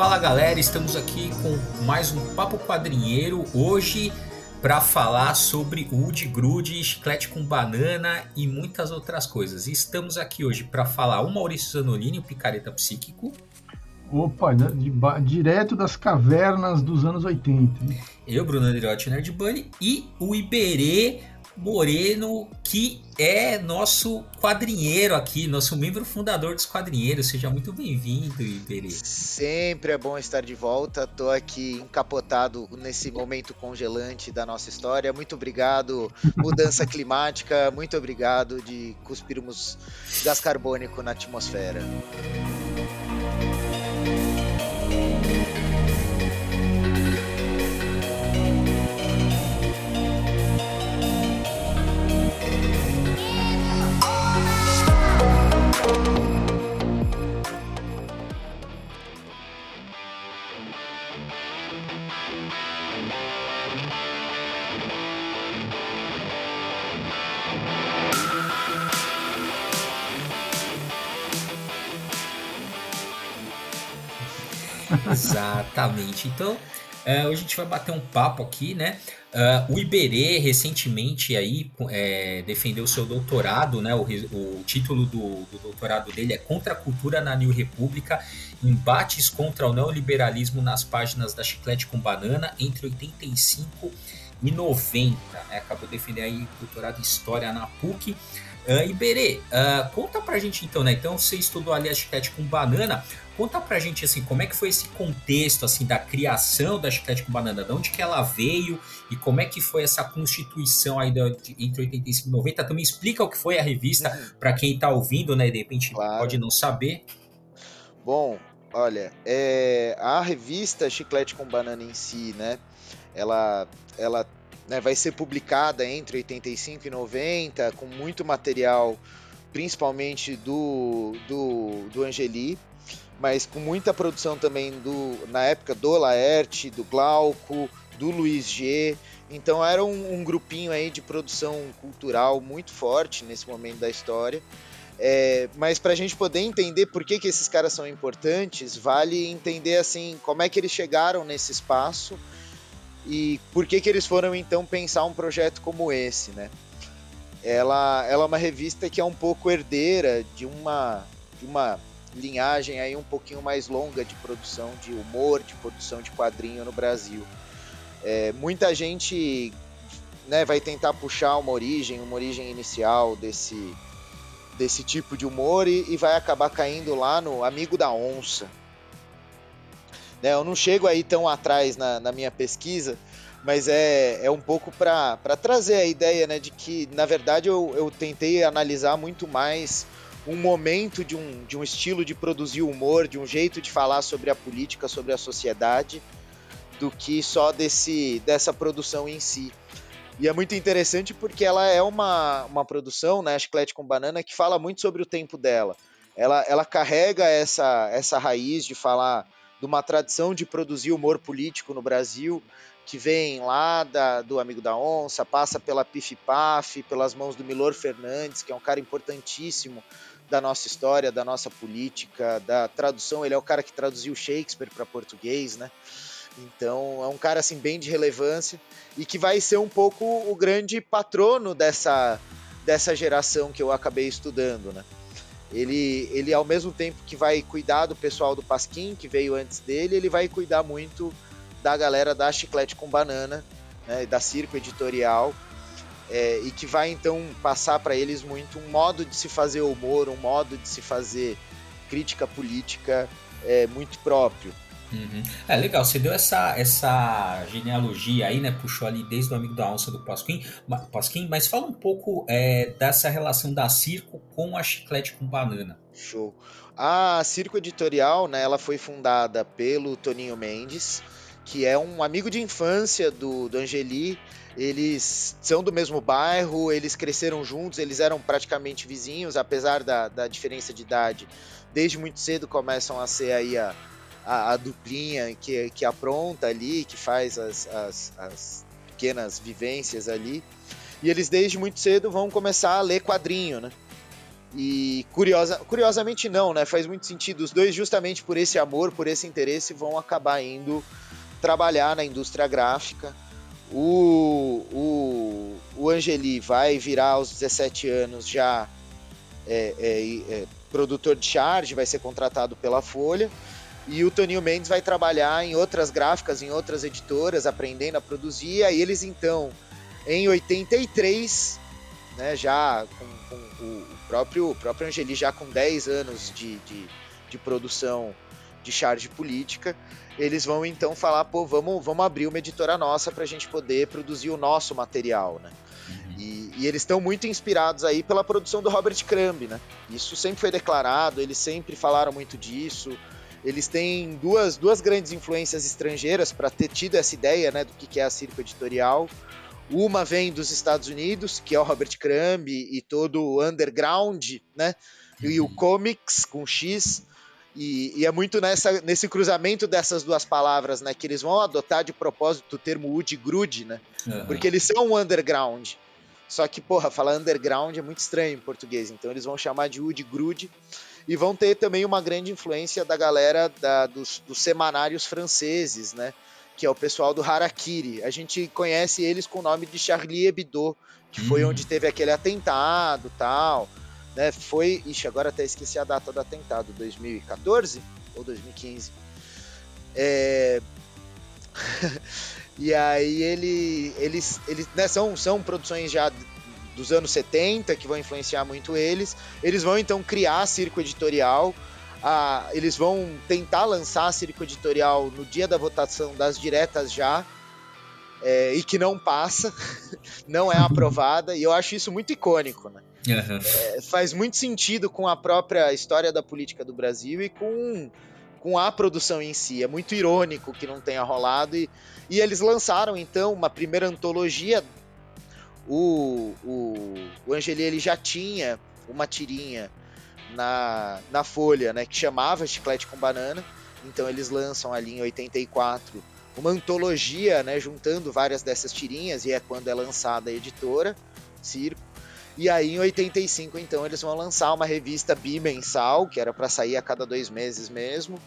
Fala galera, estamos aqui com mais um Papo Quadrinheiro. Hoje para falar sobre Wood Grude, chiclete com banana e muitas outras coisas. Estamos aqui hoje para falar o Maurício Zanolini, o picareta psíquico. Opa, de, direto das cavernas dos anos 80. Eu, Bruno Andriotti, Nerd Bunny, e o Iberê Moreno, que é nosso quadrinheiro aqui, nosso membro fundador dos quadrinheiros. Seja muito bem-vindo, Iberê. Sempre é bom estar de volta. Tô aqui encapotado nesse momento congelante da nossa história. Muito obrigado, mudança climática. Muito obrigado de cuspirmos gás carbônico na atmosfera. Exatamente. Então, é, hoje a gente vai bater um papo aqui, né? Uh, o Iberê recentemente aí é, defendeu seu doutorado, né? O, o título do, do, doutorado dele é Contra a Cultura na New República, embates contra o neoliberalismo nas páginas da Chiclete com Banana entre 85 e 90. Né? Acabou de defender aí doutorado em História na PUC. Uh, Iberê, uh, conta pra gente então, né? Então você estudou ali a chiclete com banana. Conta pra gente assim, como é que foi esse contexto assim da criação da chiclete com banana, de onde que ela veio e como é que foi essa constituição aí da, de, entre 85 e 90. Também explica o que foi a revista uhum. para quem tá ouvindo, né? De repente claro. pode não saber. Bom, olha, é, a revista Chiclete com Banana em si, né? Ela, ela né, vai ser publicada entre 85 e 90, com muito material, principalmente do, do, do Angeli, mas com muita produção também do na época do Laerte, do Glauco, do Luiz G. Então era um, um grupinho aí de produção cultural muito forte nesse momento da história. É, mas para a gente poder entender por que, que esses caras são importantes, vale entender assim como é que eles chegaram nesse espaço e por que, que eles foram então pensar um projeto como esse, né? Ela, ela é uma revista que é um pouco herdeira de uma, de uma linhagem aí um pouquinho mais longa de produção de humor, de produção de quadrinho no Brasil. É, muita gente né, vai tentar puxar uma origem, uma origem inicial desse, desse tipo de humor e, e vai acabar caindo lá no Amigo da Onça. Né, eu não chego aí tão atrás na, na minha pesquisa, mas é, é um pouco para trazer a ideia né, de que, na verdade, eu, eu tentei analisar muito mais um momento de um, de um estilo de produzir humor, de um jeito de falar sobre a política, sobre a sociedade, do que só desse, dessa produção em si. E é muito interessante porque ela é uma, uma produção, né, Chiclete com Banana, que fala muito sobre o tempo dela. Ela, ela carrega essa, essa raiz de falar de uma tradição de produzir humor político no Brasil, que vem lá da, do Amigo da Onça, passa pela Pif Paf, pelas mãos do Milor Fernandes, que é um cara importantíssimo da nossa história, da nossa política, da tradução. Ele é o cara que traduziu Shakespeare para português, né? Então é um cara assim bem de relevância e que vai ser um pouco o grande patrono dessa dessa geração que eu acabei estudando, né? Ele, ele ao mesmo tempo que vai cuidar do pessoal do Pasquim, que veio antes dele, ele vai cuidar muito da galera da Chiclete com Banana, né, da Circo Editorial, é, e que vai então passar para eles muito um modo de se fazer humor, um modo de se fazer crítica política é, muito próprio. Uhum. É legal, você deu essa, essa genealogia aí, né? Puxou ali desde o amigo da onça do Pasquim, Pasquim mas fala um pouco é, dessa relação da Circo com a Chiclete com Banana. Show. A Circo Editorial, né? Ela foi fundada pelo Toninho Mendes, que é um amigo de infância do, do Angeli eles são do mesmo bairro, eles cresceram juntos, eles eram praticamente vizinhos, apesar da, da diferença de idade. Desde muito cedo começam a ser aí a, a, a duplinha que, que apronta ali, que faz as, as, as pequenas vivências ali. E eles desde muito cedo vão começar a ler quadrinho, né? E curiosa, curiosamente não, né? Faz muito sentido. Os dois, justamente por esse amor, por esse interesse, vão acabar indo trabalhar na indústria gráfica. O, o, o Angeli vai virar aos 17 anos já é, é, é, produtor de charge, vai ser contratado pela Folha. E o Toninho Mendes vai trabalhar em outras gráficas, em outras editoras, aprendendo a produzir. E aí eles então, em 83, né, já com, com o próprio, o próprio Angeli já com 10 anos de, de, de produção de charge política, eles vão então falar, pô, vamos, vamos abrir uma editora nossa para a gente poder produzir o nosso material, né? Uhum. E, e, eles estão muito inspirados aí pela produção do Robert Crumb, né? Isso sempre foi declarado, eles sempre falaram muito disso. Eles têm duas, duas grandes influências estrangeiras para ter tido essa ideia, né, do que é a circo editorial. Uma vem dos Estados Unidos, que é o Robert Crumb e todo o underground, né? E o uhum. comics com X. E, e, é muito nessa, nesse cruzamento dessas duas palavras, né? Que eles vão adotar de propósito o termo Wood Grude, né? Uhum. Porque eles são um underground. Só que, porra, falar underground é muito estranho em português. Então eles vão chamar de Wood Grude. E vão ter também uma grande influência da galera da, dos, dos semanários franceses, né? que é o pessoal do Harakiri. A gente conhece eles com o nome de Charlie Hebdo, que foi hum. onde teve aquele atentado tal. Né? Foi. Ixi, agora até esqueci a data do atentado, 2014 ou 2015. É... e aí ele, eles, eles né, são, são produções já dos anos 70 que vão influenciar muito eles. Eles vão então criar circo editorial a, eles vão tentar lançar a Circo Editorial no dia da votação das diretas já, é, e que não passa, não é aprovada, e eu acho isso muito icônico, né? Uhum. É, faz muito sentido com a própria história da política do Brasil e com, com a produção em si. É muito irônico que não tenha rolado. E, e eles lançaram então uma primeira antologia. O, o, o Angeli ele já tinha uma tirinha na, na Folha, né, que chamava Chiclete com Banana. Então eles lançam ali em 84 uma antologia, né, juntando várias dessas tirinhas, e é quando é lançada a editora, Circo. E aí em 85, então, eles vão lançar uma revista bimensal, que era para sair a cada dois meses mesmo.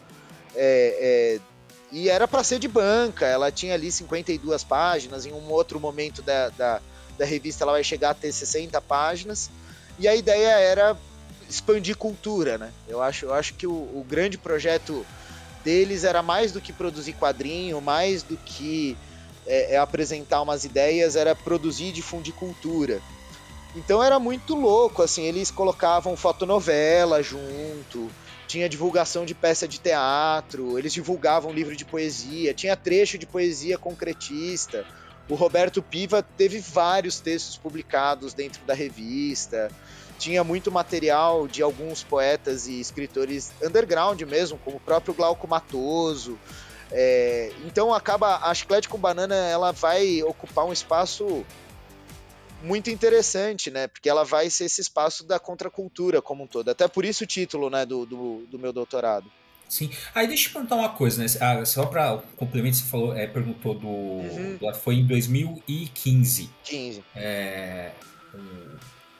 É, é, e era para ser de banca, ela tinha ali 52 páginas, em um outro momento da, da, da revista ela vai chegar a ter 60 páginas. E a ideia era expandir cultura, né? Eu acho, eu acho que o, o grande projeto deles era mais do que produzir quadrinho, mais do que é, é apresentar umas ideias, era produzir e difundir cultura. Então era muito louco, assim, eles colocavam fotonovela junto, tinha divulgação de peça de teatro, eles divulgavam livro de poesia, tinha trecho de poesia concretista. O Roberto Piva teve vários textos publicados dentro da revista tinha muito material de alguns poetas e escritores underground mesmo, como o próprio Glauco Matoso. É, então acaba a Chiclete com Banana ela vai ocupar um espaço muito interessante, né? Porque ela vai ser esse espaço da contracultura como um todo. Até por isso o título, né, do, do, do meu doutorado. Sim. Aí deixa eu perguntar uma coisa, né? Ah, só para complemento, você falou, é, perguntou do, uhum. do, Foi em 2015. 15. É,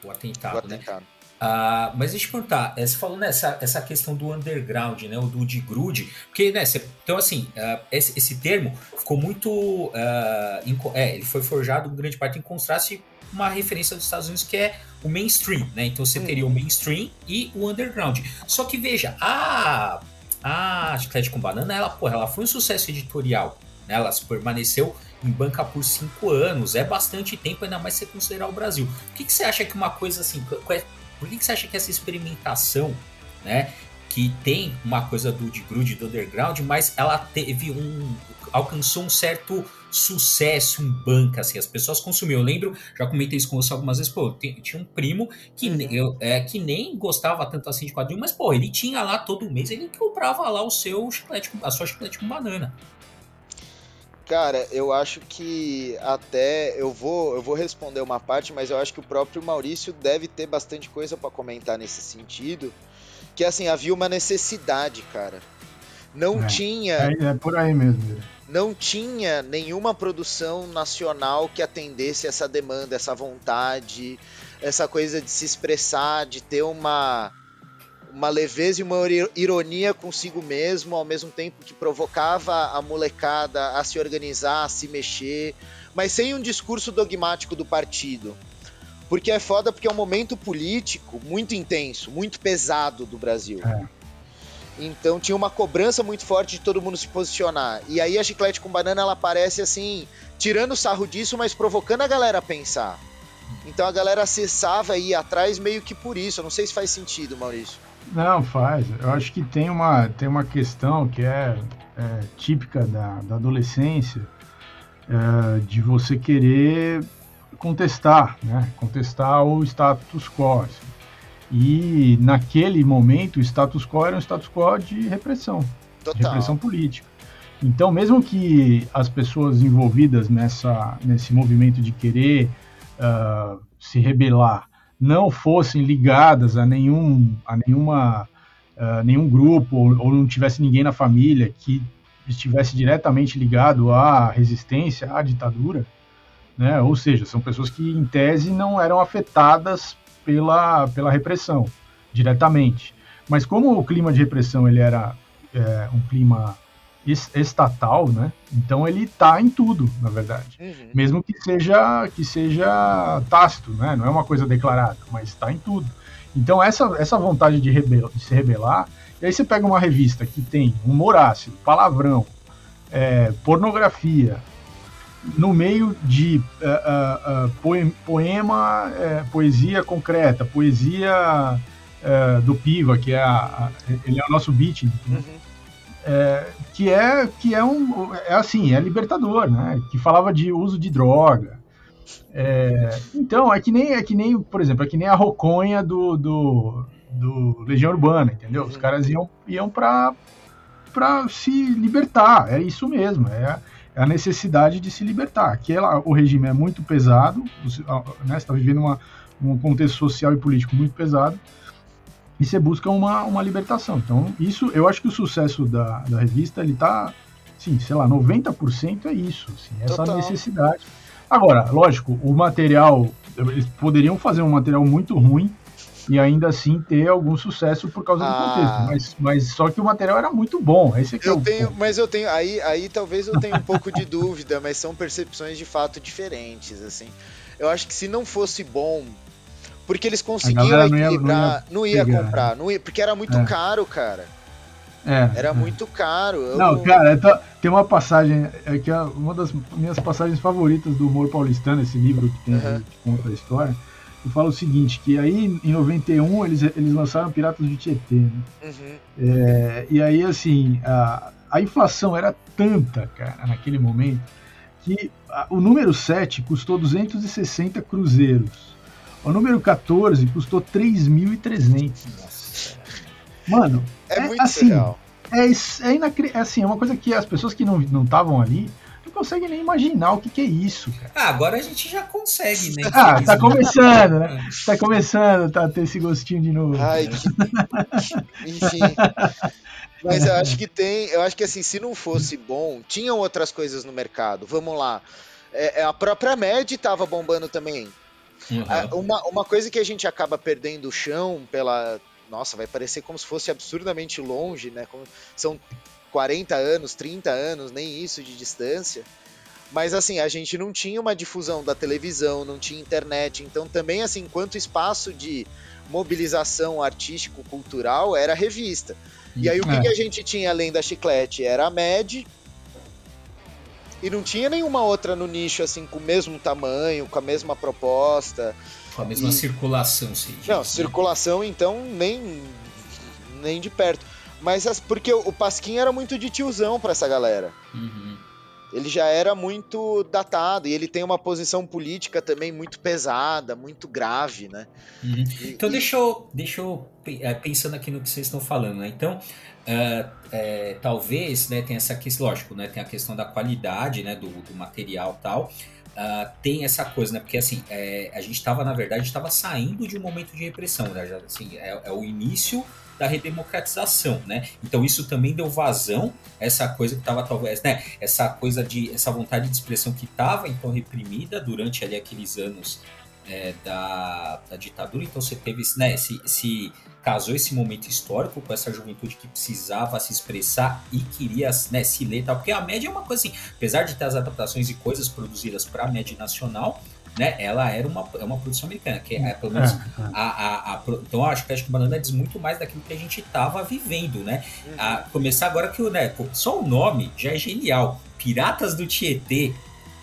o atentado, o né? atentado. Ah, mas deixa eu te perguntar, eh, você falou nessa essa questão do underground, né, o do de grude, porque, né, você, então assim, uh, esse, esse termo ficou muito, uh, em, é, ele foi forjado em grande parte em contraste uma referência dos Estados Unidos que é o mainstream, né, então você hum. teria o mainstream e o underground, só que veja, a, a Chiclete com Banana, ela, porra, ela foi um sucesso editorial, né, ela permaneceu em banca por cinco anos. É bastante tempo, ainda mais se considerar o Brasil. Por que, que você acha que uma coisa assim. Por que, que você acha que essa experimentação, né? Que tem uma coisa do de grude, do underground, mas ela teve um. alcançou um certo sucesso em banca, assim, as pessoas consumiam. Eu lembro, já comentei isso com você algumas vezes, pô, tinha um primo que, uhum. eu, é, que nem gostava tanto assim de quadrinho, mas, pô, ele tinha lá todo mês, ele comprava lá o seu chiclete, a sua chiclete com banana. Cara, eu acho que até eu vou eu vou responder uma parte, mas eu acho que o próprio Maurício deve ter bastante coisa para comentar nesse sentido, que assim havia uma necessidade, cara. Não é, tinha. É, é, por aí mesmo. Não tinha nenhuma produção nacional que atendesse essa demanda, essa vontade, essa coisa de se expressar, de ter uma uma leveza e uma ironia consigo mesmo, ao mesmo tempo que provocava a molecada a se organizar, a se mexer, mas sem um discurso dogmático do partido. Porque é foda porque é um momento político muito intenso, muito pesado do Brasil. É. Então tinha uma cobrança muito forte de todo mundo se posicionar. E aí a chiclete com banana ela aparece assim, tirando sarro disso, mas provocando a galera a pensar. Então a galera acessava e ia atrás meio que por isso. Eu não sei se faz sentido, Maurício. Não, faz. Eu acho que tem uma, tem uma questão que é, é típica da, da adolescência, é, de você querer contestar, né? contestar o status quo. E naquele momento o status quo era um status quo de repressão, Total. de repressão política. Então, mesmo que as pessoas envolvidas nessa, nesse movimento de querer uh, se rebelar não fossem ligadas a nenhum, a nenhuma, uh, nenhum grupo ou, ou não tivesse ninguém na família que estivesse diretamente ligado à resistência à ditadura, né? Ou seja, são pessoas que em tese não eram afetadas pela, pela repressão diretamente. Mas como o clima de repressão ele era é, um clima estatal, né? Então ele está em tudo, na verdade, uhum. mesmo que seja que seja tácito, né? Não é uma coisa declarada, mas está em tudo. Então essa essa vontade de, rebel, de se rebelar, e aí você pega uma revista que tem humor ácido, palavrão, é, pornografia, no meio de uh, uh, poema, uh, poesia concreta, poesia do Piva, que é, a, a, ele é o nosso beat, né? uhum. é, que é que é um é assim é libertador, né? Que falava de uso de droga. É, então é que nem é que nem por exemplo é que nem a roconha do, do, do Legião Urbana, entendeu? Os uhum. caras iam iam para para se libertar, é isso mesmo, é é a necessidade de se libertar. Aquela, o regime é muito pesado, você né, está vivendo uma, um contexto social e político muito pesado, e você busca uma, uma libertação. Então, isso, eu acho que o sucesso da, da revista, ele está, sim, sei lá, 90% é isso, assim, essa Total. necessidade. Agora, lógico, o material, eles poderiam fazer um material muito ruim, e ainda assim ter algum sucesso por causa ah. do contexto. Mas, mas só que o material era muito bom. Esse aqui eu é tenho, ponto. mas eu tenho aí, aí talvez eu tenha um pouco de dúvida, mas são percepções de fato diferentes assim. Eu acho que se não fosse bom, porque eles conseguiam equilibrar, não ia, não ia, não ia comprar, não ia, porque era muito é. caro, cara. É, era é. muito caro. Eu não, cara, tô, tem uma passagem é que é uma das minhas passagens favoritas do humor paulistano, esse livro que tem uhum. que conta a história que fala o seguinte, que aí em 91 eles, eles lançaram Piratas de Tietê, né? uhum. é, e aí assim, a, a inflação era tanta, cara, naquele momento, que a, o número 7 custou 260 cruzeiros, o número 14 custou 3.300. Mano, é, é muito assim. É, é, é assim, é uma coisa que as pessoas que não estavam ali consegue nem imaginar o que, que é isso, cara. Ah, agora a gente já consegue, né? ah, tá começando, né? Tá começando tá, a ter esse gostinho de novo. Ai, que... Enfim. Mas eu acho que tem. Eu acho que assim, se não fosse bom, tinham outras coisas no mercado. Vamos lá. É, é a própria Med tava bombando também. Uhum. Uma, uma coisa que a gente acaba perdendo o chão pela. Nossa, vai parecer como se fosse absurdamente longe, né? Como são 40 anos, 30 anos, nem isso de distância. Mas assim, a gente não tinha uma difusão da televisão, não tinha internet, então também assim, enquanto espaço de mobilização artístico-cultural era revista. E aí o que, é. que, a gente tinha além da chiclete? Era a MED, e não tinha nenhuma outra no nicho assim com o mesmo tamanho, com a mesma proposta. Com a mesma e... circulação, sim. Não, circulação então nem nem de perto. Mas porque o Pasquim era muito de tiozão para essa galera. Uhum. Ele já era muito datado e ele tem uma posição política também muito pesada, muito grave, né? Uhum. E, então, e... deixa eu, deixa eu é, pensando aqui no que vocês estão falando, né? Então, Uh, é, talvez né, tenha essa questão, lógico, né, tem a questão da qualidade né, do, do material tal. Uh, tem essa coisa, né? Porque assim, é, a gente estava, na verdade, estava saindo de um momento de repressão, né? Já, assim, é, é, o início da redemocratização, né? Então isso também deu vazão essa coisa que estava talvez, né? Essa coisa de essa vontade de expressão que estava então reprimida durante ali aqueles anos é, da, da, ditadura. Então você teve né, esse, esse casou esse momento histórico com essa juventude que precisava se expressar e queria né, se ler tal. Porque a média é uma coisa assim, apesar de ter as adaptações e coisas produzidas para a média nacional, né, ela era uma, é uma produção americana, que é, pelo menos é, é. A, a, a, então eu acho que acho que Banana diz muito mais daquilo que a gente estava vivendo, né? Uhum. A começar agora que o né, só o nome já é genial. Piratas do Tietê,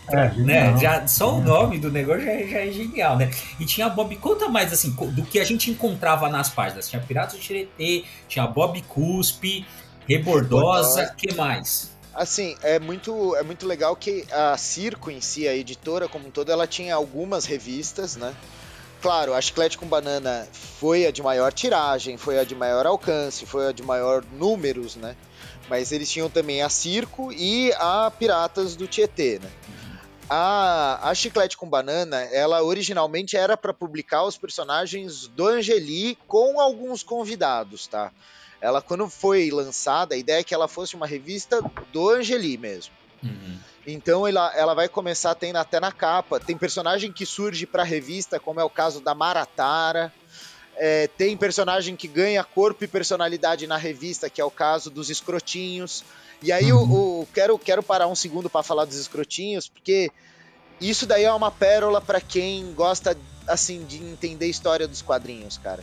é, né? Já, só o nome do negócio já, já, é genial, né? E tinha Bob. Conta mais assim, do que a gente encontrava nas páginas. Tinha Piratas do Tiretê, tinha Bob Cuspe, Rebordosa, que mais? Assim, é muito, é muito legal que a Circo em si, a editora como um todo, ela tinha algumas revistas, né? Claro, a Chiclete com Banana foi a de maior tiragem, foi a de maior alcance, foi a de maior números, né? Mas eles tinham também a Circo e a Piratas do Tietê, né? A, a Chiclete com Banana, ela originalmente era para publicar os personagens do Angeli com alguns convidados, tá? Ela, quando foi lançada, a ideia é que ela fosse uma revista do Angeli mesmo. Uhum. Então ela, ela vai começar tendo até na capa. Tem personagem que surge para revista, como é o caso da Maratara. É, tem personagem que ganha corpo e personalidade na revista, que é o caso dos escrotinhos. E aí uhum. o, o, quero, quero parar um segundo para falar dos escrotinhos, porque isso daí é uma pérola para quem gosta assim de entender a história dos quadrinhos, cara.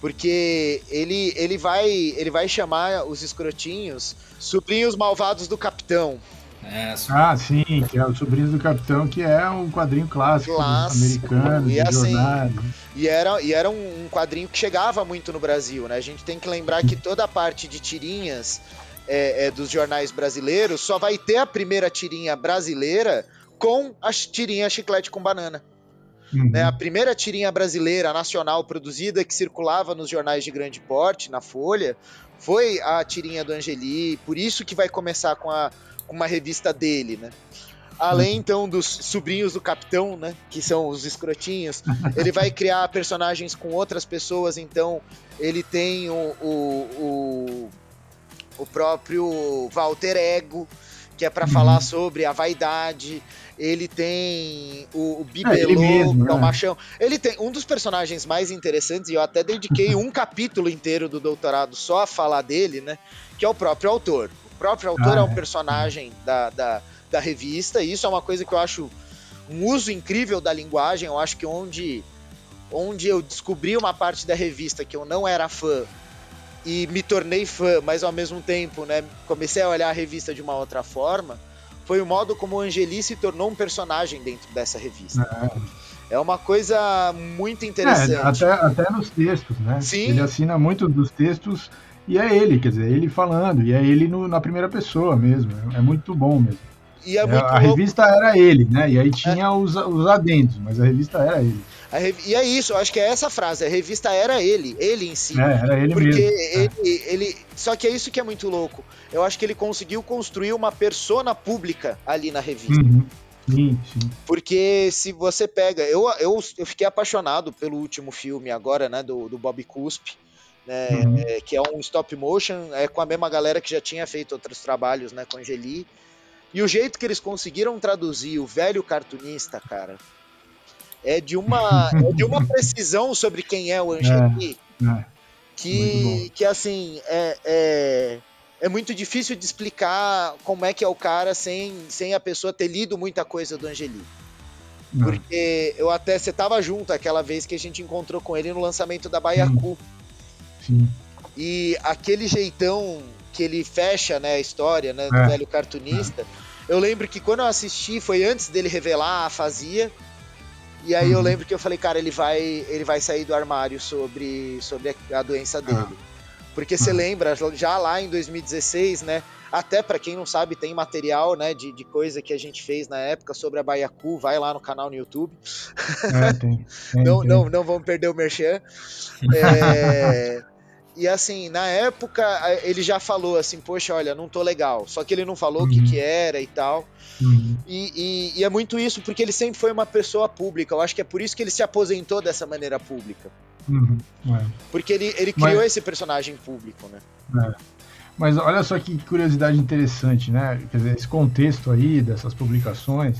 Porque ele, ele vai ele vai chamar os escrotinhos sobrinhos malvados do capitão. É, ah, sim, que é o Sobrinhos do Capitão, que é um quadrinho clássico, clássico americano, e, assim, e era, e era um, um, quadrinho que chegava muito no Brasil, né? A gente tem que lembrar que toda a parte de tirinhas é, é, dos jornais brasileiros, só vai ter a primeira tirinha brasileira com a tirinha chiclete com banana. Uhum. Né, a primeira tirinha brasileira nacional produzida que circulava nos jornais de grande porte, na Folha, foi a tirinha do Angeli, por isso que vai começar com, a, com uma revista dele, né? Além, uhum. então, dos sobrinhos do capitão, né? Que são os escrotinhos. Ele vai criar personagens com outras pessoas, então ele tem o, o, o o próprio Walter Ego, que é para uhum. falar sobre a vaidade. Ele tem o, o Bibelô, é, que é o né? machão. Ele tem um dos personagens mais interessantes, e eu até dediquei um capítulo inteiro do doutorado só a falar dele, né? Que é o próprio autor. O próprio autor ah, é um é. personagem da, da, da revista, e isso é uma coisa que eu acho um uso incrível da linguagem. Eu acho que onde, onde eu descobri uma parte da revista que eu não era fã e me tornei fã, mas ao mesmo tempo, né, comecei a olhar a revista de uma outra forma, foi o modo como o Angeli se tornou um personagem dentro dessa revista. É, é uma coisa muito interessante. É, até, até nos textos, né? Sim. Ele assina muito dos textos e é ele, quer dizer, ele falando, e é ele no, na primeira pessoa mesmo. É, é muito bom mesmo. É a louco. revista era ele, né? E aí tinha é. os, os adendos, mas a revista era ele. Rev... E é isso, eu acho que é essa frase, a revista era ele, ele em si. É, era ele porque mesmo. Ele, é. ele. Só que é isso que é muito louco. Eu acho que ele conseguiu construir uma persona pública ali na revista. Uhum. Sim, sim. Porque se você pega. Eu, eu, eu fiquei apaixonado pelo último filme agora, né? Do, do Bob Cuspe. Né, uhum. é, que é um stop motion, é com a mesma galera que já tinha feito outros trabalhos, né, com Angeli. E o jeito que eles conseguiram traduzir o velho cartunista, cara, é de uma, é de uma precisão sobre quem é o Angeli é, é. que, que assim é, é, é, muito difícil de explicar como é que é o cara sem, sem a pessoa ter lido muita coisa do Angeli. Porque eu até você tava junto aquela vez que a gente encontrou com ele no lançamento da Baiacu. Sim. E aquele jeitão que ele fecha né, a história né, do é. velho cartunista. Eu lembro que quando eu assisti foi antes dele revelar a fazia. E aí uhum. eu lembro que eu falei, cara, ele vai, ele vai sair do armário sobre, sobre a doença ah. dele. Porque você uhum. lembra, já lá em 2016, né? Até para quem não sabe, tem material, né, de, de coisa que a gente fez na época sobre a Baiacu, vai lá no canal no YouTube. É, tem, tem, não, tem. não, não vamos perder o merchan. É, E assim, na época, ele já falou assim, poxa, olha, não tô legal. Só que ele não falou o uhum. que, que era e tal. Uhum. E, e, e, é muito isso, porque ele sempre foi uma pessoa pública. Eu acho que é por isso que ele se aposentou dessa maneira pública. Uhum. É. Porque ele, ele criou Mas... esse personagem público, né? É. Mas olha só que curiosidade interessante, né? Quer dizer, esse contexto aí dessas publicações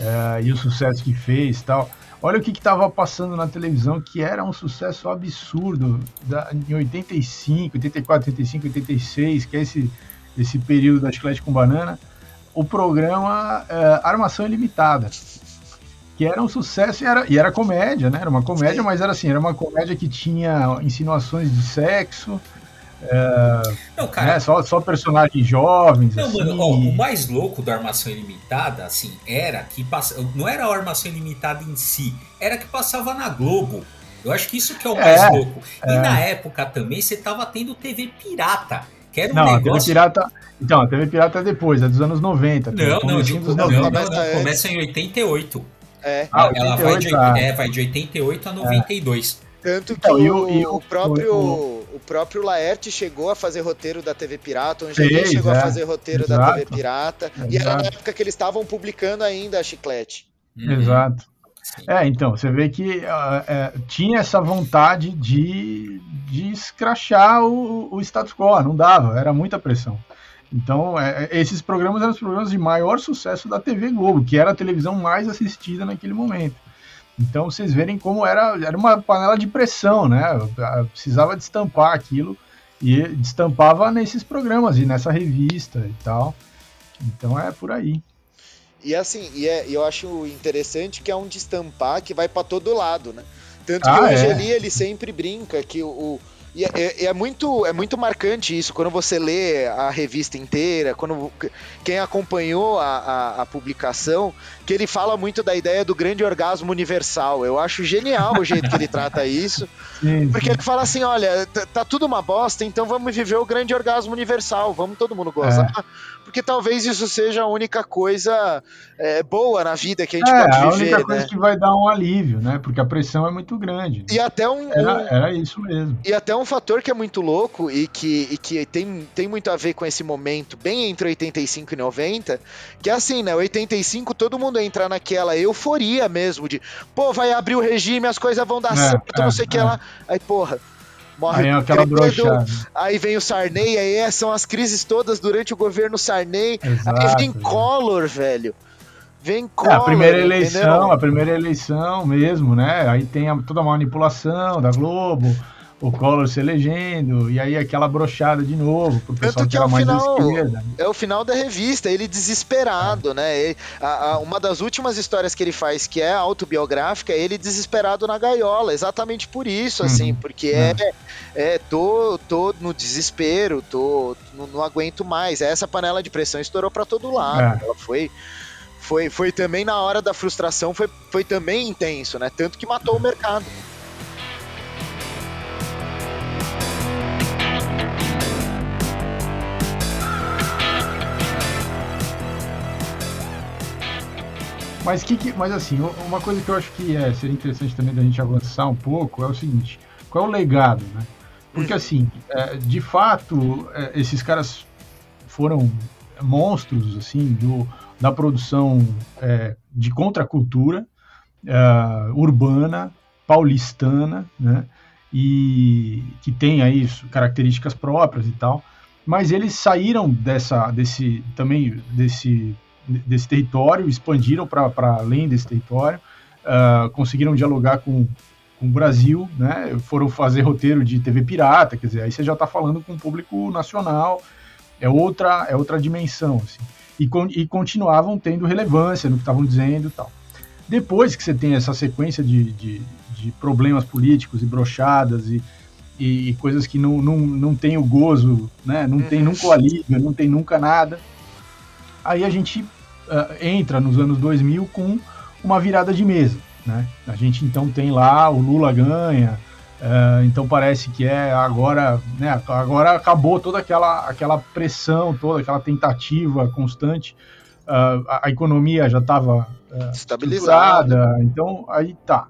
é, e o sucesso que fez e tal. Olha o que estava passando na televisão, que era um sucesso absurdo da, em 85, 84, 85, 86, que é esse, esse período da Chiclete com Banana. O programa é, Armação Ilimitada, que era um sucesso e era, e era comédia, né? Era uma comédia, mas era assim, era uma comédia que tinha insinuações de sexo, é, não, cara, né, só, só personagens jovens. Não, assim, mano, ó, o mais louco da Armação Ilimitada, assim, era que passa, não era a Armação Ilimitada em si, era que passava na Globo. Eu acho que isso que é o mais é, louco. E é. na época também você tava tendo TV pirata. Que era um não, negócio... a TV pirata. Então, a TV pirata é depois, é dos anos 90. Não, não, de, não, não, não, não, começa em 88. É. Ah, 88, ela vai de, tá. é, vai de 88 a 92. É. Tanto então, que então, o, e o, o, próprio, o, o, próprio Laerte chegou a fazer roteiro da TV Pirata, o Angelim chegou é, a fazer roteiro exato, da TV Pirata, exato. e era na época que eles estavam publicando ainda a Chiclete. Uhum. Exato. É, então, você vê que uh, é, tinha essa vontade de, de escrachar o, o status quo, não dava, era muita pressão. Então, é, é, esses programas eram os programas de maior sucesso da TV Globo, que era a televisão mais assistida naquele momento. Então vocês verem como era, era uma panela de pressão, né? precisava destampar aquilo e destampava nesses programas e nessa revista e tal. Então é por aí. E assim, e é, eu acho interessante que é um destampar que vai para todo lado, né? Tanto ah, que o é. Angeli ele sempre brinca que o, e é, é, é, muito, é muito marcante isso, quando você lê a revista inteira, quando quem acompanhou a, a, a, publicação, que ele fala muito da ideia do grande orgasmo universal. Eu acho genial o jeito que ele trata isso, porque ele fala assim: olha, tá tudo uma bosta, então vamos viver o grande orgasmo universal, vamos todo mundo gozar. É porque talvez isso seja a única coisa é, boa na vida que a gente é, pode viver. É a única coisa né? que vai dar um alívio, né? Porque a pressão é muito grande. E até um era, era, isso mesmo. E até um fator que é muito louco e que, e que tem, tem muito a ver com esse momento, bem entre 85 e 90, que é assim, né? 85 todo mundo entra naquela euforia mesmo de, pô, vai abrir o regime, as coisas vão dar é, certo, não sei o que é. lá. Aí, porra Morre aí, aquela brochada. aí vem o Sarney, aí é, são as crises todas durante o governo Sarney. Exato, aí vem Collor, velho. Vem Collor. É, a primeira eleição, entendeu? a primeira eleição mesmo, né? Aí tem a, toda a manipulação da Globo o Collor se elegendo, e aí aquela brochada de novo, pro pessoal que, é o final, É o final da revista, ele desesperado, é. né? Ele, a, a, uma das últimas histórias que ele faz, que é autobiográfica, é ele desesperado na gaiola, exatamente por isso, assim, uhum. porque é. é, é, tô, tô no desespero, tô, não, não aguento mais. Essa panela de pressão estourou para todo lado, é. ela foi foi, foi também na hora da frustração, foi, foi também intenso, né? Tanto que matou o mercado. Mas, que, que, mas assim, uma coisa que eu acho que é, seria interessante também da gente avançar um pouco é o seguinte: qual é o legado, né? Porque assim, é, de fato, é, esses caras foram monstros assim do, da produção é, de contracultura é, urbana, paulistana, né? E que tem aí características próprias e tal. Mas eles saíram dessa, desse também desse desse território, expandiram para além desse território, uh, conseguiram dialogar com, com o Brasil, né? foram fazer roteiro de TV pirata, quer dizer, aí você já está falando com o público nacional, é outra, é outra dimensão, assim. E, con e continuavam tendo relevância no que estavam dizendo e tal. Depois que você tem essa sequência de, de, de problemas políticos e brochadas e, e, e, coisas que não, não, não tem o gozo, né? não tem nunca o alívio, não tem nunca nada, Aí a gente uh, entra nos anos 2000 com uma virada de mesa. Né? A gente então tem lá o Lula ganha, uh, então parece que é agora, né, agora acabou toda aquela, aquela pressão, toda aquela tentativa constante. Uh, a, a, economia já estava estabilizada, então aí tá.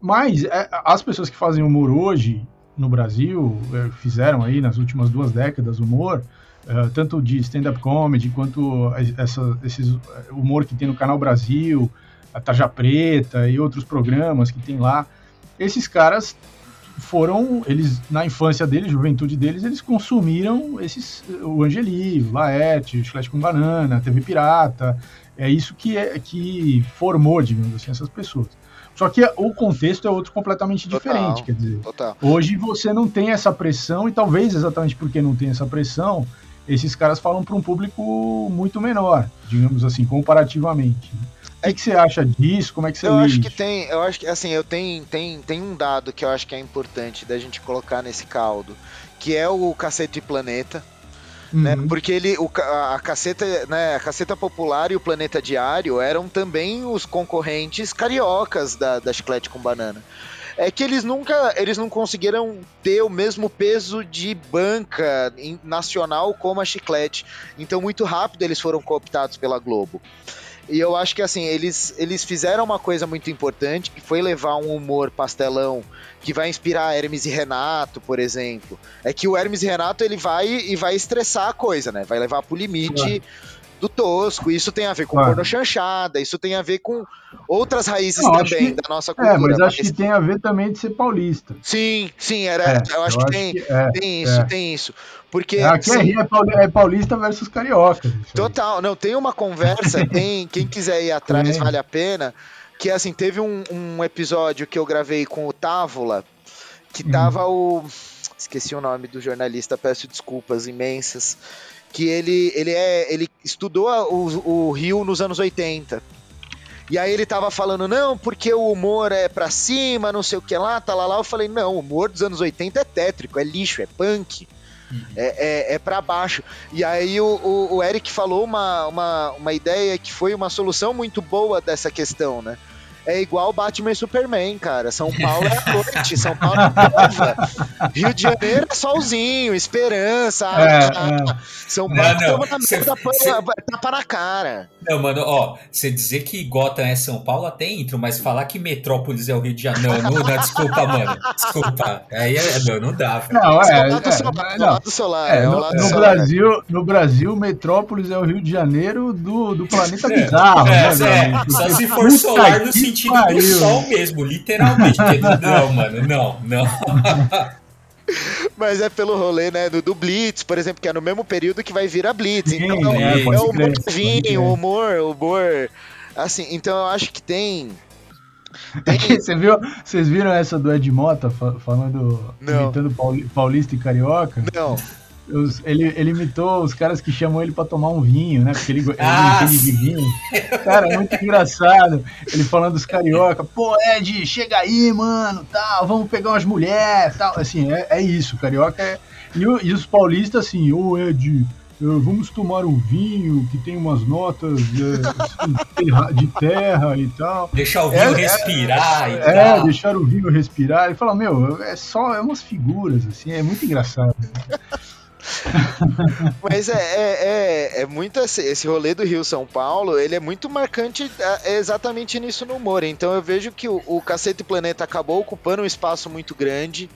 Mas é, as pessoas que fazem humor hoje no Brasil fizeram aí nas últimas duas décadas humor, uh, tanto de stand-up comedy quanto essa, esses humor que tem no Canal Brasil, a Tarja Preta e outros programas que tem lá. Esses caras foram, eles na infância deles, juventude deles, eles consumiram esses o Angeli, o Laerte, o Chiclete com Banana, TV Pirata. É isso que é que formou, digamos assim, essas pessoas. Só que o contexto é outro completamente total, diferente, quer dizer. Total. Hoje você não tem essa pressão e talvez exatamente porque não tem essa pressão, esses caras falam para um público muito menor, digamos assim, comparativamente. O que, que, você acha disso? Como é que você Eu acho que tem, eu acho que assim, eu tenho, tem, tem um dado que eu acho que é importante da gente colocar nesse caldo, que é o Cacete Planeta. Né? Uhum. Né? Porque ele, o, a, caceta, né, a caceta popular e o planeta diário eram também os concorrentes cariocas da, da chiclete com banana é que eles nunca eles não conseguiram ter o mesmo peso de banca nacional como a Chiclete. Então muito rápido eles foram cooptados pela Globo. E eu acho que assim, eles, eles fizeram uma coisa muito importante, que foi levar um humor pastelão que vai inspirar Hermes e Renato, por exemplo. É que o Hermes e Renato ele vai e vai estressar a coisa, né? Vai levar pro limite do tosco. Isso tem a ver com claro. porno chanchada, isso tem a ver com outras raízes Não, também que, da nossa cultura. É, mas acho mas... que tem a ver também de ser paulista. Sim, sim, era, é, eu, acho eu que, tem, que é, tem isso, é. tem isso. Porque aqui assim, é paulista versus carioca. Total, não, tem uma conversa, tem, quem quiser ir atrás vale a pena, que assim, teve um, um episódio que eu gravei com o Távola, que hum. tava hum. o esqueci o nome do jornalista, peço desculpas imensas que ele, ele, é, ele estudou o, o Rio nos anos 80. E aí ele tava falando, não, porque o humor é pra cima, não sei o que lá, tá lá lá. Eu falei, não, o humor dos anos 80 é tétrico, é lixo, é punk. Uhum. É, é, é para baixo. E aí o, o, o, Eric falou uma, uma, uma ideia que foi uma solução muito boa dessa questão, né? É igual Batman e Superman, cara. São Paulo é a noite, São Paulo é prova. Rio de Janeiro é solzinho, esperança. É, é. São Paulo não, não. na merda, cê, tapa na cara. Não, mano, ó, você dizer que Gotham é São Paulo até entro, mas falar que Metrópolis é o Rio de Janeiro, não, não, não desculpa, mano. Desculpa. Aí é, não, não dá. Velho. Não, é, é, é, não. solar, é, no, no Brasil, no Brasil, Metrópolis é o Rio de Janeiro do, do planeta é, bizarro. É, né, é, só se for solar no sentido sentido pariu. do sol mesmo, literalmente. não, mano, não, não. Mas é pelo rolê, né, do, do, Blitz, por exemplo, que é no mesmo período que vai vir a Blitz. Então Sim, é, é, é o humor vinho, o humor, o humor. Assim, então eu acho que tem. tem... Você viu, vocês viram essa do Ed Mota falando, Não. imitando paulista e carioca? Não. Os, ele, ele imitou os caras que chamam ele para tomar um vinho, né? Porque ele, ele ah, entende de vinho. Cara, é muito engraçado. Ele falando dos carioca, pô, Ed, chega aí, mano, tal, vamos pegar umas mulheres, tal. Assim, é, é isso, carioca é. E, e os paulistas, assim, ô oh, Ed, vamos tomar um vinho que tem umas notas é, de terra e tal. Deixar o vinho é, respirar é, e tal. É, deixar o vinho respirar. Ele fala, meu, é só é umas figuras, assim, é muito engraçado. Mas é, é, é, é, muito esse, esse rolê do Rio São Paulo, ele é muito marcante é, exatamente nisso no humor. Então eu vejo que o, o Cacete Planeta acabou ocupando um espaço muito grande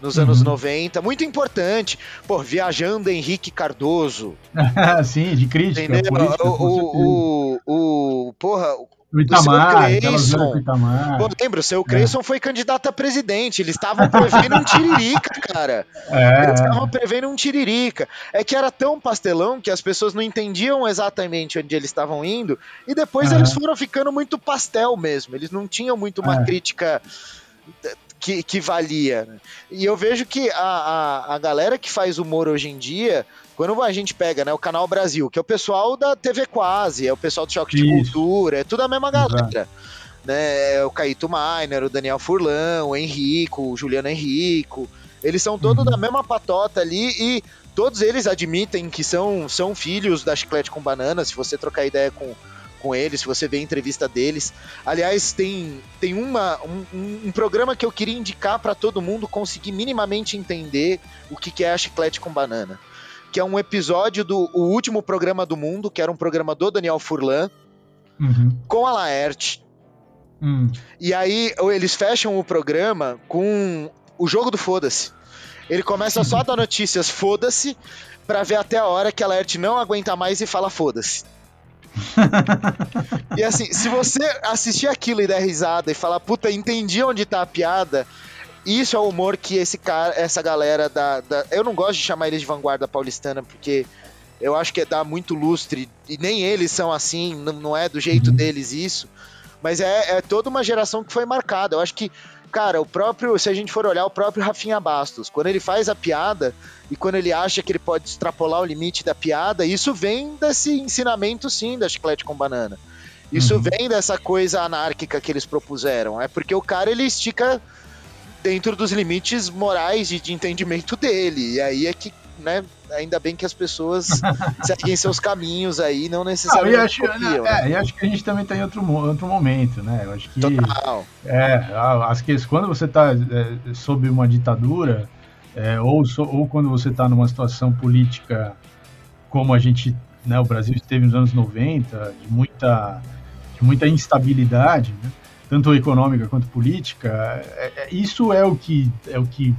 nos uhum. anos 90, muito importante. Pô, viajando Henrique Cardoso. Sim, de crítica. Entendeu? Política, o, o, o, o, porra, o Itamar, o Itamar. Pô, lembra, o seu Creyson é. foi candidato a presidente. Eles estavam prevendo um tiririca, cara. É. Eles estavam prevendo um tiririca. É que era tão pastelão que as pessoas não entendiam exatamente onde eles estavam indo. E depois é. eles foram ficando muito pastel mesmo. Eles não tinham muito uma é. crítica que, que valia. Né? E eu vejo que a, a, a galera que faz humor hoje em dia quando a gente pega né, o Canal Brasil, que é o pessoal da TV Quase, é o pessoal do Choque Isso. de Cultura, é tudo a mesma galera. Né, é o Caíto Miner, o Daniel Furlan, o Henrico, o Juliano Henrico. Eles são todos uhum. da mesma patota ali e todos eles admitem que são, são filhos da Chiclete com Banana. Se você trocar ideia com, com eles, se você ver a entrevista deles. Aliás, tem, tem uma, um, um programa que eu queria indicar para todo mundo conseguir minimamente entender o que, que é a Chiclete com Banana que é um episódio do o último programa do mundo, que era um programa do Daniel Furlan, uhum. com a Laerte. Hum. E aí eles fecham o programa com o jogo do foda-se. Ele começa só a dar notícias foda-se, pra ver até a hora que a Laerte não aguenta mais e fala foda-se. e assim, se você assistir aquilo e der risada e falar, puta, entendi onde tá a piada, isso é o humor que esse cara, essa galera da, da, Eu não gosto de chamar eles de vanguarda paulistana, porque eu acho que é dar muito lustre, e nem eles são assim, não, é do jeito uhum. deles isso. Mas é, é toda uma geração que foi marcada. Eu acho que, cara, o próprio, se a gente for olhar, o próprio Rafinha Bastos, quando ele faz a piada e quando ele acha que ele pode extrapolar o limite da piada, isso vem desse ensinamento, sim, da chiclete com banana. Isso uhum. vem dessa coisa anárquica que eles propuseram. É porque o cara ele estica dentro dos limites morais e de entendimento dele. E aí é que né, ainda bem que as pessoas seguem seus caminhos aí, não necessariamente. Não, e, acho, copiam, é, né? e acho que a gente também está em outro, outro momento, né? Eu acho que. Total. É, as que quando você está é, sob uma ditadura, é, ou, so, ou quando você está numa situação política como a gente, né, o Brasil esteve nos anos 90, de muita, de muita instabilidade, né? Tanto econômica quanto política, é, é, isso é o que é o que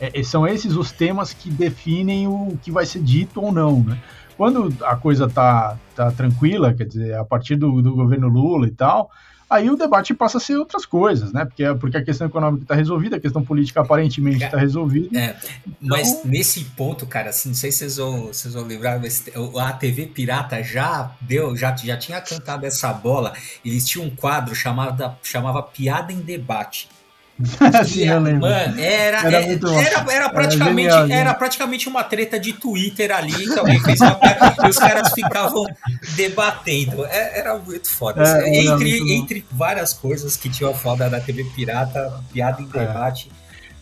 é, são esses os temas que definem o que vai ser dito ou não, né? Quando a coisa tá, tá tranquila, quer dizer, a partir do, do governo Lula e tal, aí o debate passa a ser outras coisas, né? Porque, porque a questão econômica está resolvida, a questão política aparentemente está resolvida. É, mas então... nesse ponto, cara, assim, não sei se vocês vão, vocês vão lembrar, mas a TV Pirata já deu, já, já tinha cantado essa bola. Eles tinham um quadro chamado, chamava Piada em Debate. Sim, eu lembro. Mano, era, era, é, era, era, praticamente, era, era praticamente uma treta de Twitter ali que alguém fez uma e os caras ficavam debatendo. É, era muito foda. É, entre, muito entre várias coisas que tinha foda da TV Pirata, piada em é. debate.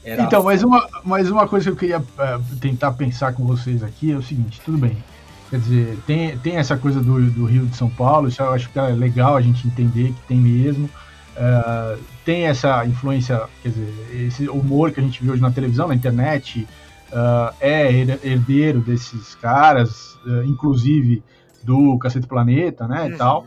então, mas uma, mas uma coisa que eu queria uh, tentar pensar com vocês aqui é o seguinte: tudo bem. Quer dizer, tem, tem essa coisa do, do Rio de São Paulo, isso eu acho que é legal a gente entender que tem mesmo. Uh, tem essa influência, quer dizer, esse humor que a gente vê hoje na televisão, na internet, uh, é herdeiro desses caras, uh, inclusive do Cacete Planeta, né, uhum. e tal.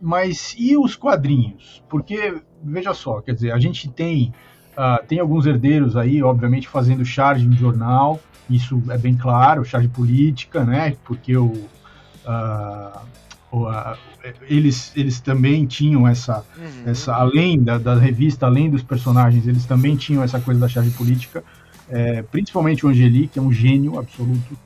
Mas e os quadrinhos? Porque, veja só, quer dizer, a gente tem, uh, tem alguns herdeiros aí, obviamente, fazendo charge em jornal, isso é bem claro, charge política, né, porque o... Uh, eles, eles também tinham essa, uhum. essa além da, da, revista, além dos personagens, eles também tinham essa coisa da charge política, é, principalmente o Angeli, que é um gênio absoluto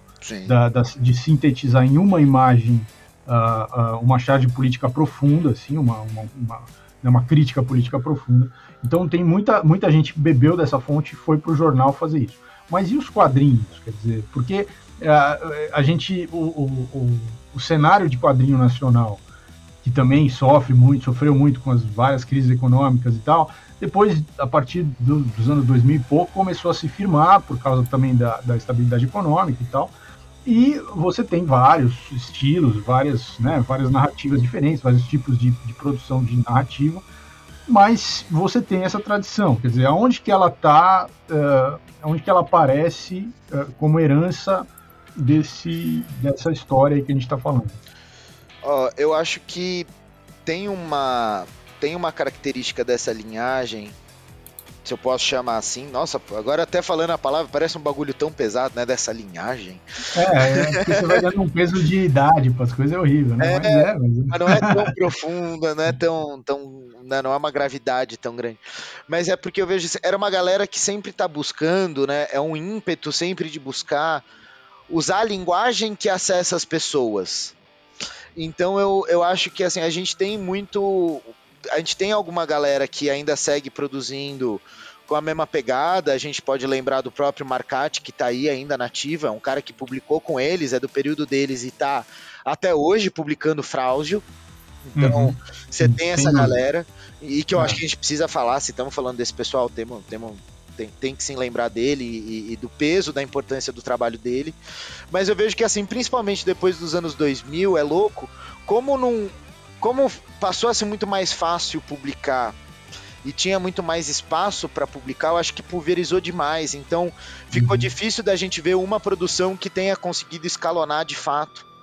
da, da, de sintetizar em uma imagem uh, uh, uma charge política profunda, assim, uma, uma, uma, né, uma, crítica política profunda. Então tem muita, muita gente que bebeu dessa fonte e foi para o jornal fazer isso. Mas e os quadrinhos? Quer dizer, porque uh, a gente, o, o, o o cenário de quadrinho nacional, que também sofre muito, sofreu muito com as várias crises econômicas e tal, depois, a partir do, dos anos 2000 e pouco, começou a se firmar, por causa também da, da estabilidade econômica e tal, e você tem vários estilos, várias, né, várias narrativas diferentes, vários tipos de, de produção de narrativa, mas você tem essa tradição, quer dizer, aonde que ela está, uh, eh, que ela aparece uh, como herança desse, dessa história aí que a gente está falando? Oh, eu acho que tem uma, tem uma característica dessa linhagem, se eu posso chamar assim. Nossa, agora até falando a palavra, parece um bagulho tão pesado, né? Dessa linhagem. É, é porque você vai dando um peso de idade para as coisas, é horrível, né? É, mas, é, mas... mas não é tão profunda, não é tão, tão né, não é uma gravidade tão grande. Mas é porque eu vejo, era uma galera que sempre está buscando, né? É um ímpeto sempre de buscar usar a linguagem que acessa as pessoas. Então eu, eu acho que assim, a gente tem muito. A gente tem alguma galera que ainda segue produzindo com a mesma pegada. A gente pode lembrar do próprio Marcati, que está aí ainda nativa, é um cara que publicou com eles, é do período deles e está até hoje publicando Frausio. Então, uhum. você tem essa Sim. galera, e que eu é. acho que a gente precisa falar, se estamos falando desse pessoal, temos, temos tem, tem que se lembrar dele e, e, do peso, da importância do trabalho dele. Mas eu vejo que, assim, principalmente depois dos anos 2000, é louco, como não. Como passou a ser muito mais fácil publicar e tinha muito mais espaço para publicar, eu acho que pulverizou demais. Então ficou uhum. difícil da gente ver uma produção que tenha conseguido escalonar de fato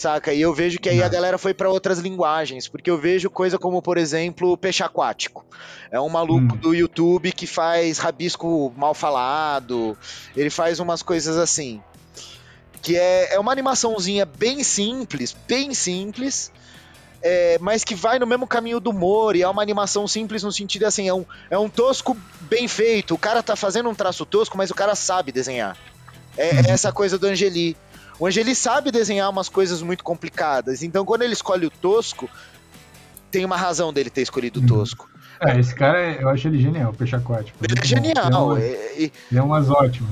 Saca? E eu vejo que aí a galera foi para outras linguagens, porque eu vejo coisa como, por exemplo, peixe aquático. É um maluco hum. do YouTube que faz rabisco mal falado, ele faz umas coisas assim. Que é, é uma animaçãozinha bem simples, bem simples, é, mas que vai no mesmo caminho do humor, e é uma animação simples no sentido assim, é um, é um tosco bem feito. O cara tá fazendo um traço tosco, mas o cara sabe desenhar. É, é essa coisa do Angeli. O Angeli sabe desenhar umas coisas muito complicadas. Então, quando ele escolhe o tosco, tem uma razão dele ter escolhido o uhum. tosco. É, esse cara, eu acho ele genial, o peixe aquático. Ele é genial. Ele é, ele é umas ótimas.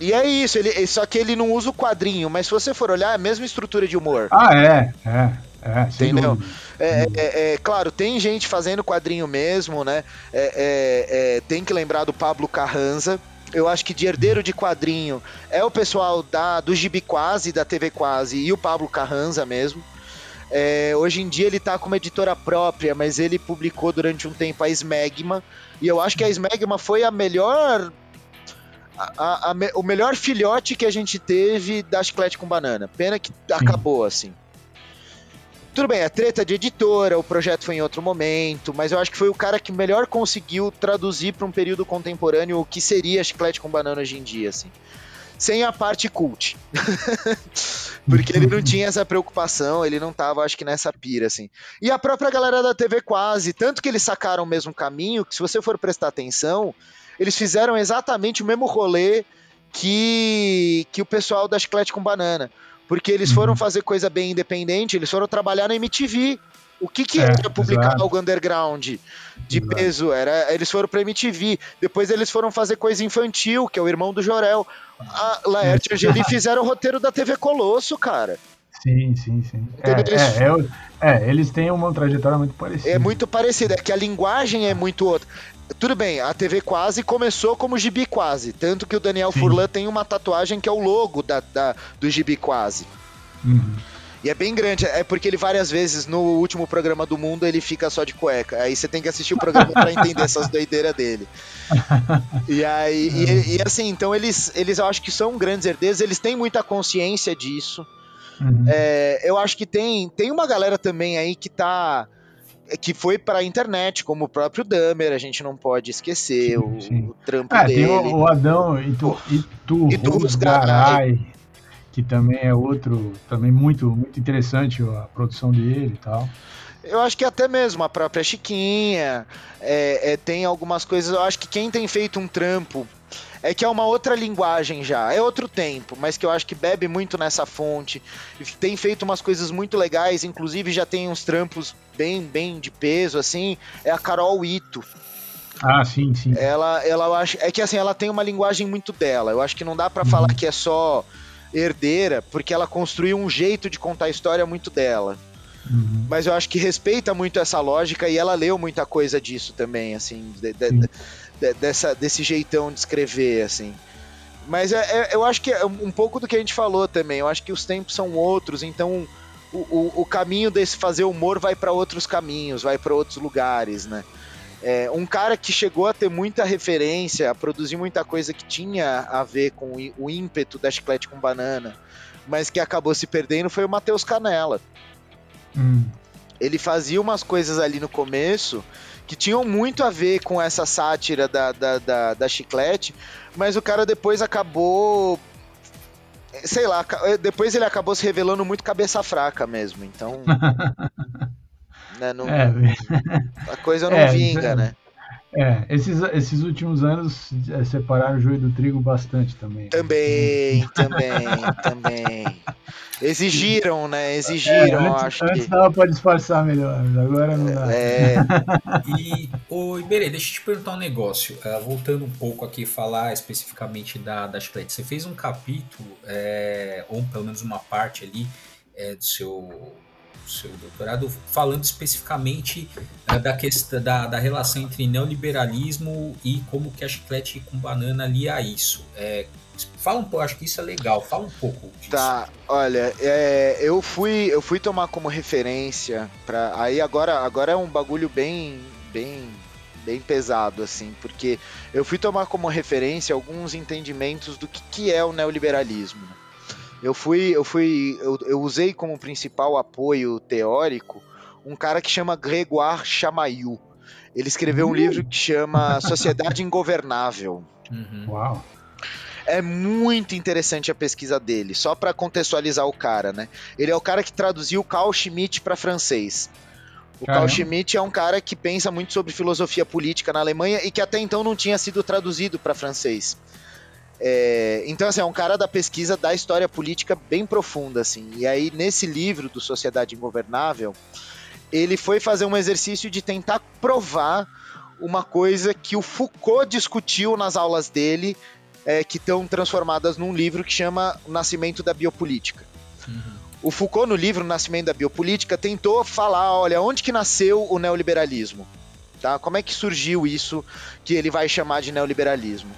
E é isso, ele, só que ele não usa o quadrinho, mas se você for olhar, é a mesma estrutura de humor. Ah, é, é. É, Entendeu? É, é, é, claro, tem gente fazendo quadrinho mesmo, né? É, é, é, tem que lembrar do Pablo Carranza, eu acho que de herdeiro de quadrinho é o pessoal da, do Gibi Quase, da TV Quase e o Pablo Carranza mesmo. É, hoje em dia ele está com uma editora própria, mas ele publicou durante um tempo a Smegma. E eu acho que a Smegma foi a melhor. A, a, a, o melhor filhote que a gente teve da chiclete com banana. Pena que acabou assim. Tudo bem, a treta de editora, o projeto foi em outro momento, mas eu acho que foi o cara que melhor conseguiu traduzir para um período contemporâneo o que seria chiclete com banana hoje em dia, assim. Sem a parte cult. Porque ele não tinha essa preocupação, ele não tava, acho que, nessa pira, assim. E a própria galera da TV quase, tanto que eles sacaram o mesmo caminho, que se você for prestar atenção, eles fizeram exatamente o mesmo rolê que, que o pessoal da Chiclete com Banana. Porque eles foram uhum. fazer coisa bem independente, eles foram trabalhar na MTV. O que, que é, era publicar exato. algo underground de exato. peso? Era, eles foram pra MTV. Depois eles foram fazer coisa infantil, que é o irmão do Jorel. A Laerte e Angeli fizeram o roteiro da TV Colosso, cara. Sim, sim, sim. É, eles... É, é, é, eles têm uma trajetória muito parecida. É muito parecida, é que a linguagem é muito outra. Tudo bem, a TV Quase começou como Gibi Quase. Tanto que o Daniel Sim. Furlan tem uma tatuagem que é o logo da, da do Gibi Quase. Uhum. E é bem grande, é porque ele várias vezes no último programa do mundo ele fica só de cueca. Aí você tem que assistir o programa para entender essas doideiras dele. E aí, e, e, assim, então eles, eles eu acho que são grandes herdeiros, eles têm muita consciência disso. Uhum. É, eu acho que tem, tem uma galera também aí que tá que foi para a internet, como o próprio Dahmer, a gente não pode esquecer sim, o, sim. o, trampo é, dele. Tem o, o Adão Itu, Itu, Itu Garay, que também é outro, também muito, muito interessante a produção dele e tal. Eu acho que até mesmo a própria Chiquinha é, é, tem algumas coisas. Eu acho que quem tem feito um trampo é que é uma outra linguagem já, é outro tempo, mas que eu acho que bebe muito nessa fonte, tem feito umas coisas muito legais, inclusive já tem uns trampos bem, bem de peso, assim, é a Carol Ito. Ah, sim, sim. Ela, ela eu acho, é que assim, ela tem uma linguagem muito dela, eu acho que não dá para uhum. falar que é só herdeira, porque ela construiu um jeito de contar a história muito dela. Uhum. Mas eu acho que respeita muito essa lógica e ela leu muita coisa disso também, assim, de, de, dessa, desse jeitão de escrever, assim. Mas é, é, eu acho que é um pouco do que a gente falou também. Eu acho que os tempos são outros, então o, o, o caminho desse fazer humor vai para outros caminhos, vai para outros lugares, né? É, um cara que chegou a ter muita referência, a produzir muita coisa que tinha a ver com o ímpeto da chiclete com banana, mas que acabou se perdendo foi o Matheus Canella. Hum. Ele fazia umas coisas ali no começo que tinham muito a ver com essa sátira da, da, da, da chiclete, mas o cara depois acabou sei lá, depois ele acabou se revelando muito cabeça fraca mesmo, então. né, não, é, a coisa não é, vinga, né? É, esses, esses últimos anos é, separaram o joio do trigo bastante também. Também, também, também. Exigiram, né? Exigiram, é, antes, acho antes que. dava pra disfarçar melhor, agora não dá. É. e, ô Iberê, deixa eu te perguntar um negócio. Uh, voltando um pouco aqui, falar especificamente da, da Chiclete. Você fez um capítulo, é, ou pelo menos uma parte ali, é, do seu seu doutorado falando especificamente uh, da questão da, da relação entre neoliberalismo e como que a chiclete com banana lia isso. É, fala um pouco, acho que isso é legal. Fala um pouco disso. Tá, olha, é, eu fui eu fui tomar como referência para aí agora agora é um bagulho bem bem bem pesado assim, porque eu fui tomar como referência alguns entendimentos do que, que é o neoliberalismo. Eu fui, eu fui, eu, eu usei como principal apoio teórico um cara que chama Grégoire Chamaillou. Ele escreveu um livro que chama Sociedade Ingovernável. Uhum. Uau. É muito interessante a pesquisa dele, só para contextualizar o cara, né? Ele é o cara que traduziu Carl Schmitt para francês. O Caramba. Carl Schmitt é um cara que pensa muito sobre filosofia política na Alemanha e que até então não tinha sido traduzido para francês. É, então, assim, é um cara da pesquisa da história política bem profunda, assim. E aí, nesse livro do Sociedade Ingovernável, ele foi fazer um exercício de tentar provar uma coisa que o Foucault discutiu nas aulas dele, é, que estão transformadas num livro que chama O Nascimento da Biopolítica. Uhum. O Foucault, no livro Nascimento da Biopolítica, tentou falar, olha, onde que nasceu o neoliberalismo? Tá? Como é que surgiu isso que ele vai chamar de neoliberalismo?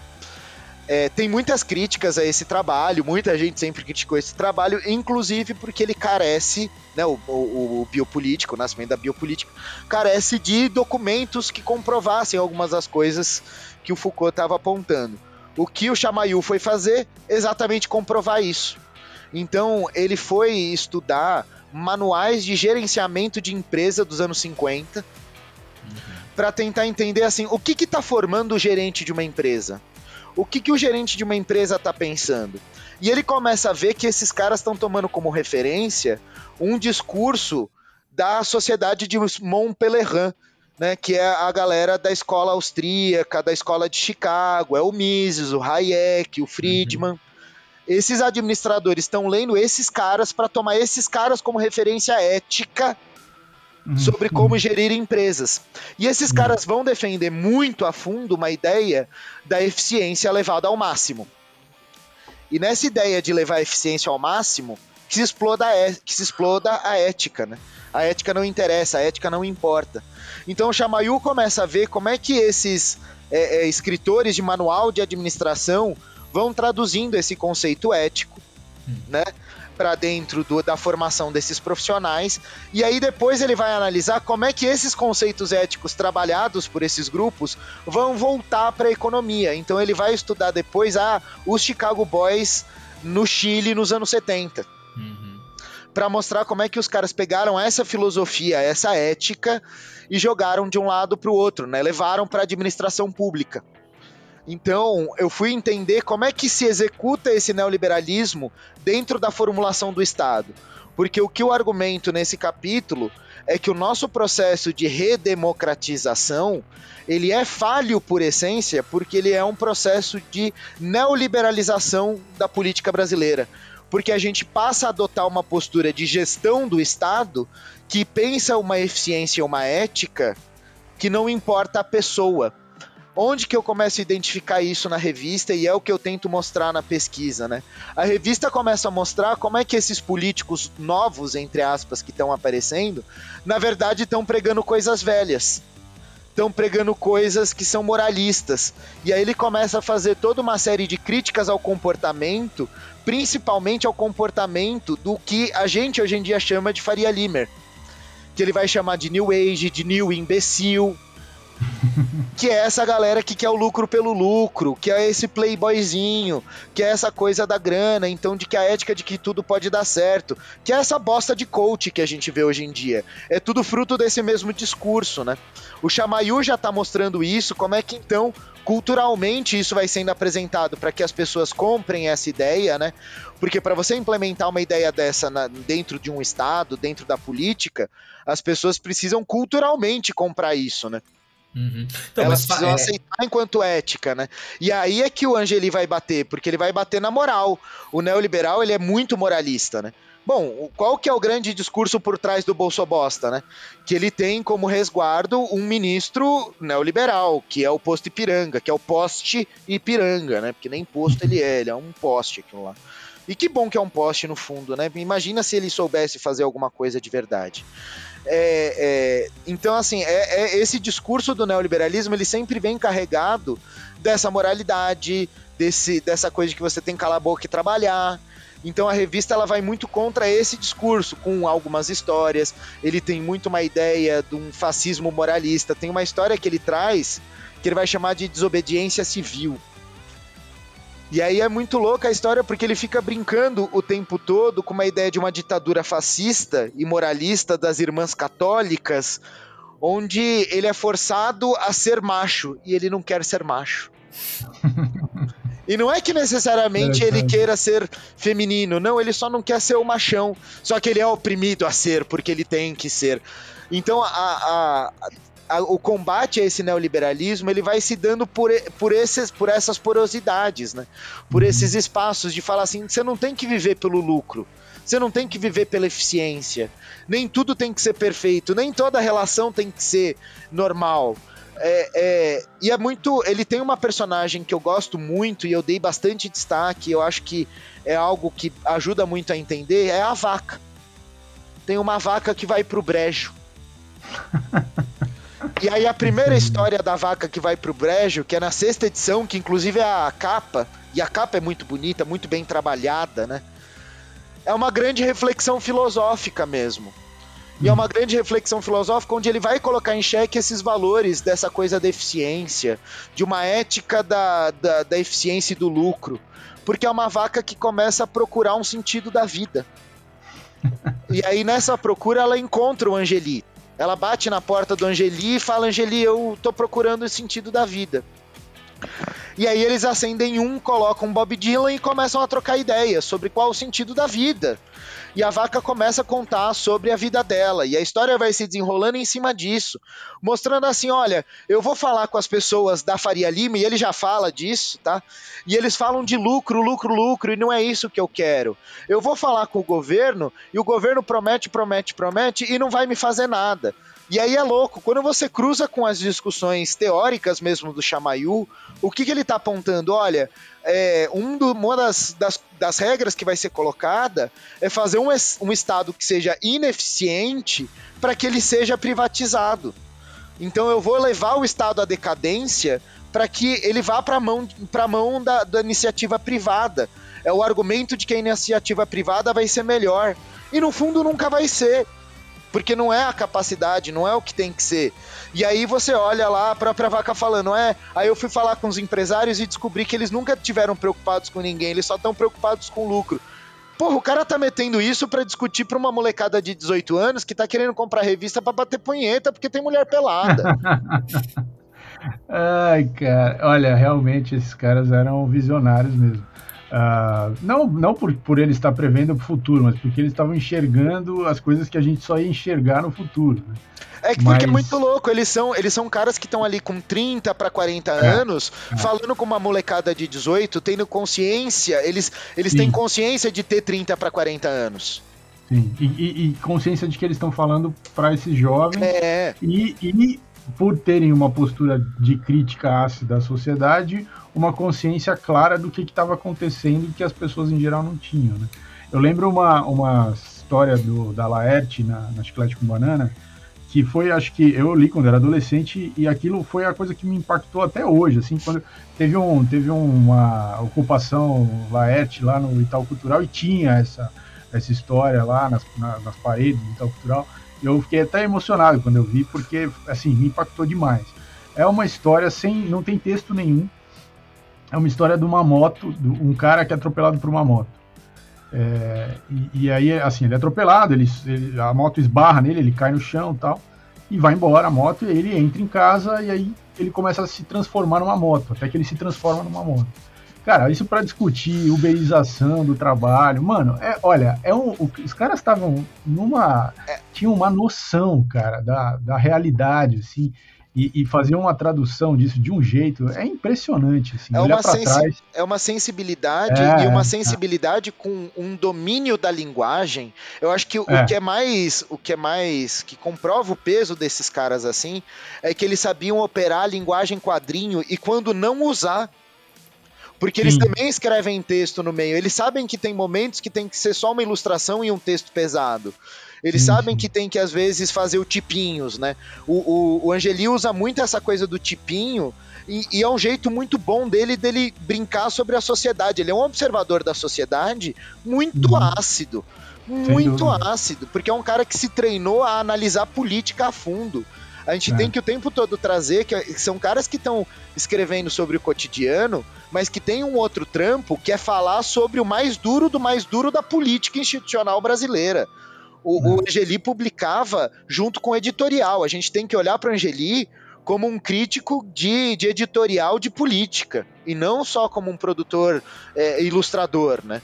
É, tem muitas críticas a esse trabalho, muita gente sempre criticou esse trabalho, inclusive porque ele carece, né, o, o, o biopolítico, o nascimento da biopolítica, carece de documentos que comprovassem algumas das coisas que o Foucault estava apontando. O que o Chamayu foi fazer? Exatamente comprovar isso. Então, ele foi estudar manuais de gerenciamento de empresa dos anos 50 uhum. para tentar entender assim, o que está formando o gerente de uma empresa? O que, que o gerente de uma empresa está pensando? E ele começa a ver que esses caras estão tomando como referência um discurso da sociedade de Montpellier, né, que é a galera da escola austríaca, da escola de Chicago, é o Mises, o Hayek, o Friedman. Uhum. Esses administradores estão lendo esses caras para tomar esses caras como referência ética Uhum. sobre como gerir empresas. E esses uhum. caras vão defender muito a fundo uma ideia da eficiência levada ao máximo. E nessa ideia de levar a eficiência ao máximo, que se exploda a, que se exploda a ética, né? A ética não interessa, a ética não importa. Então o Chamayu começa a ver como é que esses é, é, escritores de manual de administração vão traduzindo esse conceito ético, hum. né? Para dentro do, da formação desses profissionais e aí depois ele vai analisar como é que esses conceitos éticos trabalhados por esses grupos vão voltar para a economia. Então ele vai estudar depois ah, os Chicago Boys no Chile nos anos 70. Uhum. Para mostrar como é que os caras pegaram essa filosofia, essa ética e jogaram de um lado para o outro, né? Levaram para a administração pública. Então, eu fui entender como é que se executa esse neoliberalismo dentro da formulação do Estado. Porque o que eu argumento nesse capítulo é que o nosso processo de redemocratização ele é falho por essência, porque ele é um processo de neoliberalização da política brasileira. Porque a gente passa a adotar uma postura de gestão do Estado que pensa uma eficiência e uma ética que não importa a pessoa. Onde que eu começo a identificar isso na revista e é o que eu tento mostrar na pesquisa, né? A revista começa a mostrar como é que esses políticos novos, entre aspas, que estão aparecendo, na verdade estão pregando coisas velhas. Estão pregando coisas que são moralistas. E aí ele começa a fazer toda uma série de críticas ao comportamento, principalmente ao comportamento do que a gente hoje em dia chama de Faria Limer. Que ele vai chamar de New Age, de New Imbecil, que é essa galera que quer o lucro pelo lucro, que é esse playboyzinho, que é essa coisa da grana, então de que a ética de que tudo pode dar certo, que é essa bosta de coach que a gente vê hoje em dia. É tudo fruto desse mesmo discurso, né? O Chamayu já tá mostrando isso, como é que então culturalmente isso vai sendo apresentado para que as pessoas comprem essa ideia, né? Porque para você implementar uma ideia dessa na, dentro de um estado, dentro da política, as pessoas precisam culturalmente comprar isso, né? Uhum. Então, Elas precisam é... aceitar enquanto ética, né? E aí é que o Angeli vai bater, porque ele vai bater na moral. O neoliberal, ele é muito moralista, né? Bom, qual que é o grande discurso por trás do Bolsobosta, né? Que ele tem como resguardo um ministro neoliberal, que é o posto Ipiranga, que é o poste Ipiranga, né? Porque nem posto ele é, ele é um poste aquilo lá. E que bom que é um poste no fundo, né? Imagina se ele soubesse fazer alguma coisa de verdade. É, é, então, assim, é, é, esse discurso do neoliberalismo ele sempre vem carregado dessa moralidade, desse, dessa coisa de que você tem que calar a boca e trabalhar. Então a revista ela vai muito contra esse discurso, com algumas histórias. Ele tem muito uma ideia de um fascismo moralista. Tem uma história que ele traz que ele vai chamar de desobediência civil. E aí é muito louca a história porque ele fica brincando o tempo todo com uma ideia de uma ditadura fascista e moralista das irmãs católicas, onde ele é forçado a ser macho e ele não quer ser macho. E não é que necessariamente ele queira ser feminino, não, ele só não quer ser o machão. Só que ele é oprimido a ser, porque ele tem que ser. Então a, a, a, o combate a esse neoliberalismo ele vai se dando por, por, esses, por essas porosidades, né? por uhum. esses espaços de falar assim: você não tem que viver pelo lucro. Você não tem que viver pela eficiência. Nem tudo tem que ser perfeito. Nem toda relação tem que ser normal. É, é, e é muito. Ele tem uma personagem que eu gosto muito e eu dei bastante destaque. Eu acho que é algo que ajuda muito a entender. É a vaca. Tem uma vaca que vai pro brejo. e aí a primeira história da vaca que vai pro brejo, que é na sexta edição, que inclusive é a capa, e a capa é muito bonita, muito bem trabalhada, né? É uma grande reflexão filosófica mesmo. E é uma grande reflexão filosófica onde ele vai colocar em xeque esses valores dessa coisa da eficiência, de uma ética da, da, da eficiência e do lucro. Porque é uma vaca que começa a procurar um sentido da vida. e aí nessa procura ela encontra o Angeli. Ela bate na porta do Angeli e fala: Angeli, eu tô procurando o sentido da vida. E aí eles acendem um, colocam Bob Dylan e começam a trocar ideias sobre qual o sentido da vida e a vaca começa a contar sobre a vida dela e a história vai se desenrolando em cima disso, mostrando assim, olha, eu vou falar com as pessoas da Faria Lima e ele já fala disso, tá? E eles falam de lucro, lucro, lucro e não é isso que eu quero. Eu vou falar com o governo e o governo promete, promete, promete e não vai me fazer nada. E aí é louco, quando você cruza com as discussões teóricas mesmo do Chamayu, o que, que ele está apontando? Olha, é, um do, uma das, das, das, regras que vai ser colocada é fazer um, um Estado que seja ineficiente para que ele seja privatizado. Então eu vou levar o Estado à decadência para que ele vá para a mão, pra mão da, da iniciativa privada. É o argumento de que a iniciativa privada vai ser melhor. E no fundo nunca vai ser porque não é a capacidade, não é o que tem que ser. E aí você olha lá a própria vaca falando, é. Aí eu fui falar com os empresários e descobri que eles nunca tiveram preocupados com ninguém, eles só estão preocupados com lucro. Porra, o cara tá metendo isso para discutir pra uma molecada de 18 anos que tá querendo comprar revista para bater punheta porque tem mulher pelada. Ai, cara, olha, realmente esses caras eram visionários mesmo. Uh, não não por, por ele estar prevendo o futuro, mas porque eles estavam enxergando as coisas que a gente só ia enxergar no futuro. Né? É que porque é muito louco, eles são, eles são caras que estão ali com 30 para 40 é, anos, é. falando com uma molecada de 18, tendo consciência, eles, eles têm consciência de ter 30 para 40 anos. Sim, e, e, e consciência de que eles estão falando para esses jovens. É. E, e por terem uma postura de crítica ácida à sociedade, uma consciência clara do que estava acontecendo e que as pessoas em geral não tinham. Né? Eu lembro uma, uma história do, da Laerte na, na Chiclete com Banana, que foi, acho que eu li quando era adolescente e aquilo foi a coisa que me impactou até hoje, assim, quando teve, um, teve uma ocupação Laerte lá no Itaú Cultural e tinha essa, essa história lá nas, na, nas paredes do Itaú Cultural, eu fiquei até emocionado quando eu vi, porque, assim, me impactou demais. É uma história sem, não tem texto nenhum, é uma história de uma moto, de um cara que é atropelado por uma moto. É, e, e, aí, assim, ele é atropelado, ele, ele, a moto esbarra nele, ele cai no chão e tal, e vai embora a moto, e ele entra em casa e aí ele começa a se transformar numa moto, até que ele se transforma numa moto. Cara, isso para discutir uberização do trabalho, mano, é, olha, é um, os caras estavam numa. É. tinham uma noção, cara, da, da realidade, assim e, e, fazer uma tradução disso de um jeito é impressionante. Assim, é, uma sensi é uma sensibilidade é, e uma sensibilidade é. com um domínio da linguagem. Eu acho que o, é. o que é mais o que é mais que comprova o peso desses caras assim é que eles sabiam operar a linguagem quadrinho e quando não usar porque eles Sim. também escrevem texto no meio. Eles sabem que tem momentos que tem que ser só uma ilustração e um texto pesado. Eles sabem que tem que, às vezes, fazer o tipinhos, né? O, o, o Angeli usa muito essa coisa do tipinho. E, e, é um jeito muito bom dele dele brincar sobre a sociedade. Ele é um observador da sociedade muito uhum. ácido. Muito ácido, porque é um cara que se treinou a analisar política a fundo A gente é. tem que o tempo todo trazer que são caras que estão escrevendo sobre o cotidiano, mas que tem um outro trampo que é falar sobre o mais duro do mais duro da política institucional brasileira. O, o uhum. Angeli publicava junto com o editorial. A gente tem que olhar para o Angeli como um crítico de, de editorial de política e não só como um produtor é, ilustrador, né?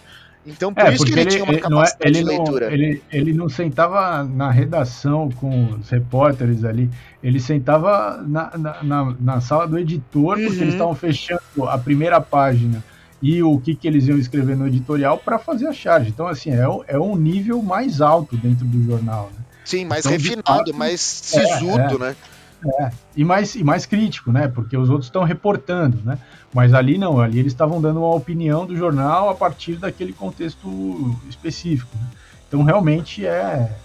Então, por é, isso que ele, ele, tinha uma é, capacidade não, de leitura. Não, ele, ele não sentava na redação com os repórteres ali, ele sentava na, na, na, na sala do editor, porque eles uhum. estavam fechando a primeira página e o que, que eles iam escrever no editorial para fazer a charge. Então, assim, é, é um nível mais alto dentro do jornal. Né? Sim, mais então, refinado, fato, mais sisudo, é, é. né? É, e mais, e mais crítico, né? Porque os outros estão reportando, né? Mas ali não, ali eles estavam dando uma opinião do jornal a partir daquele contexto específico. Né? Então realmente é.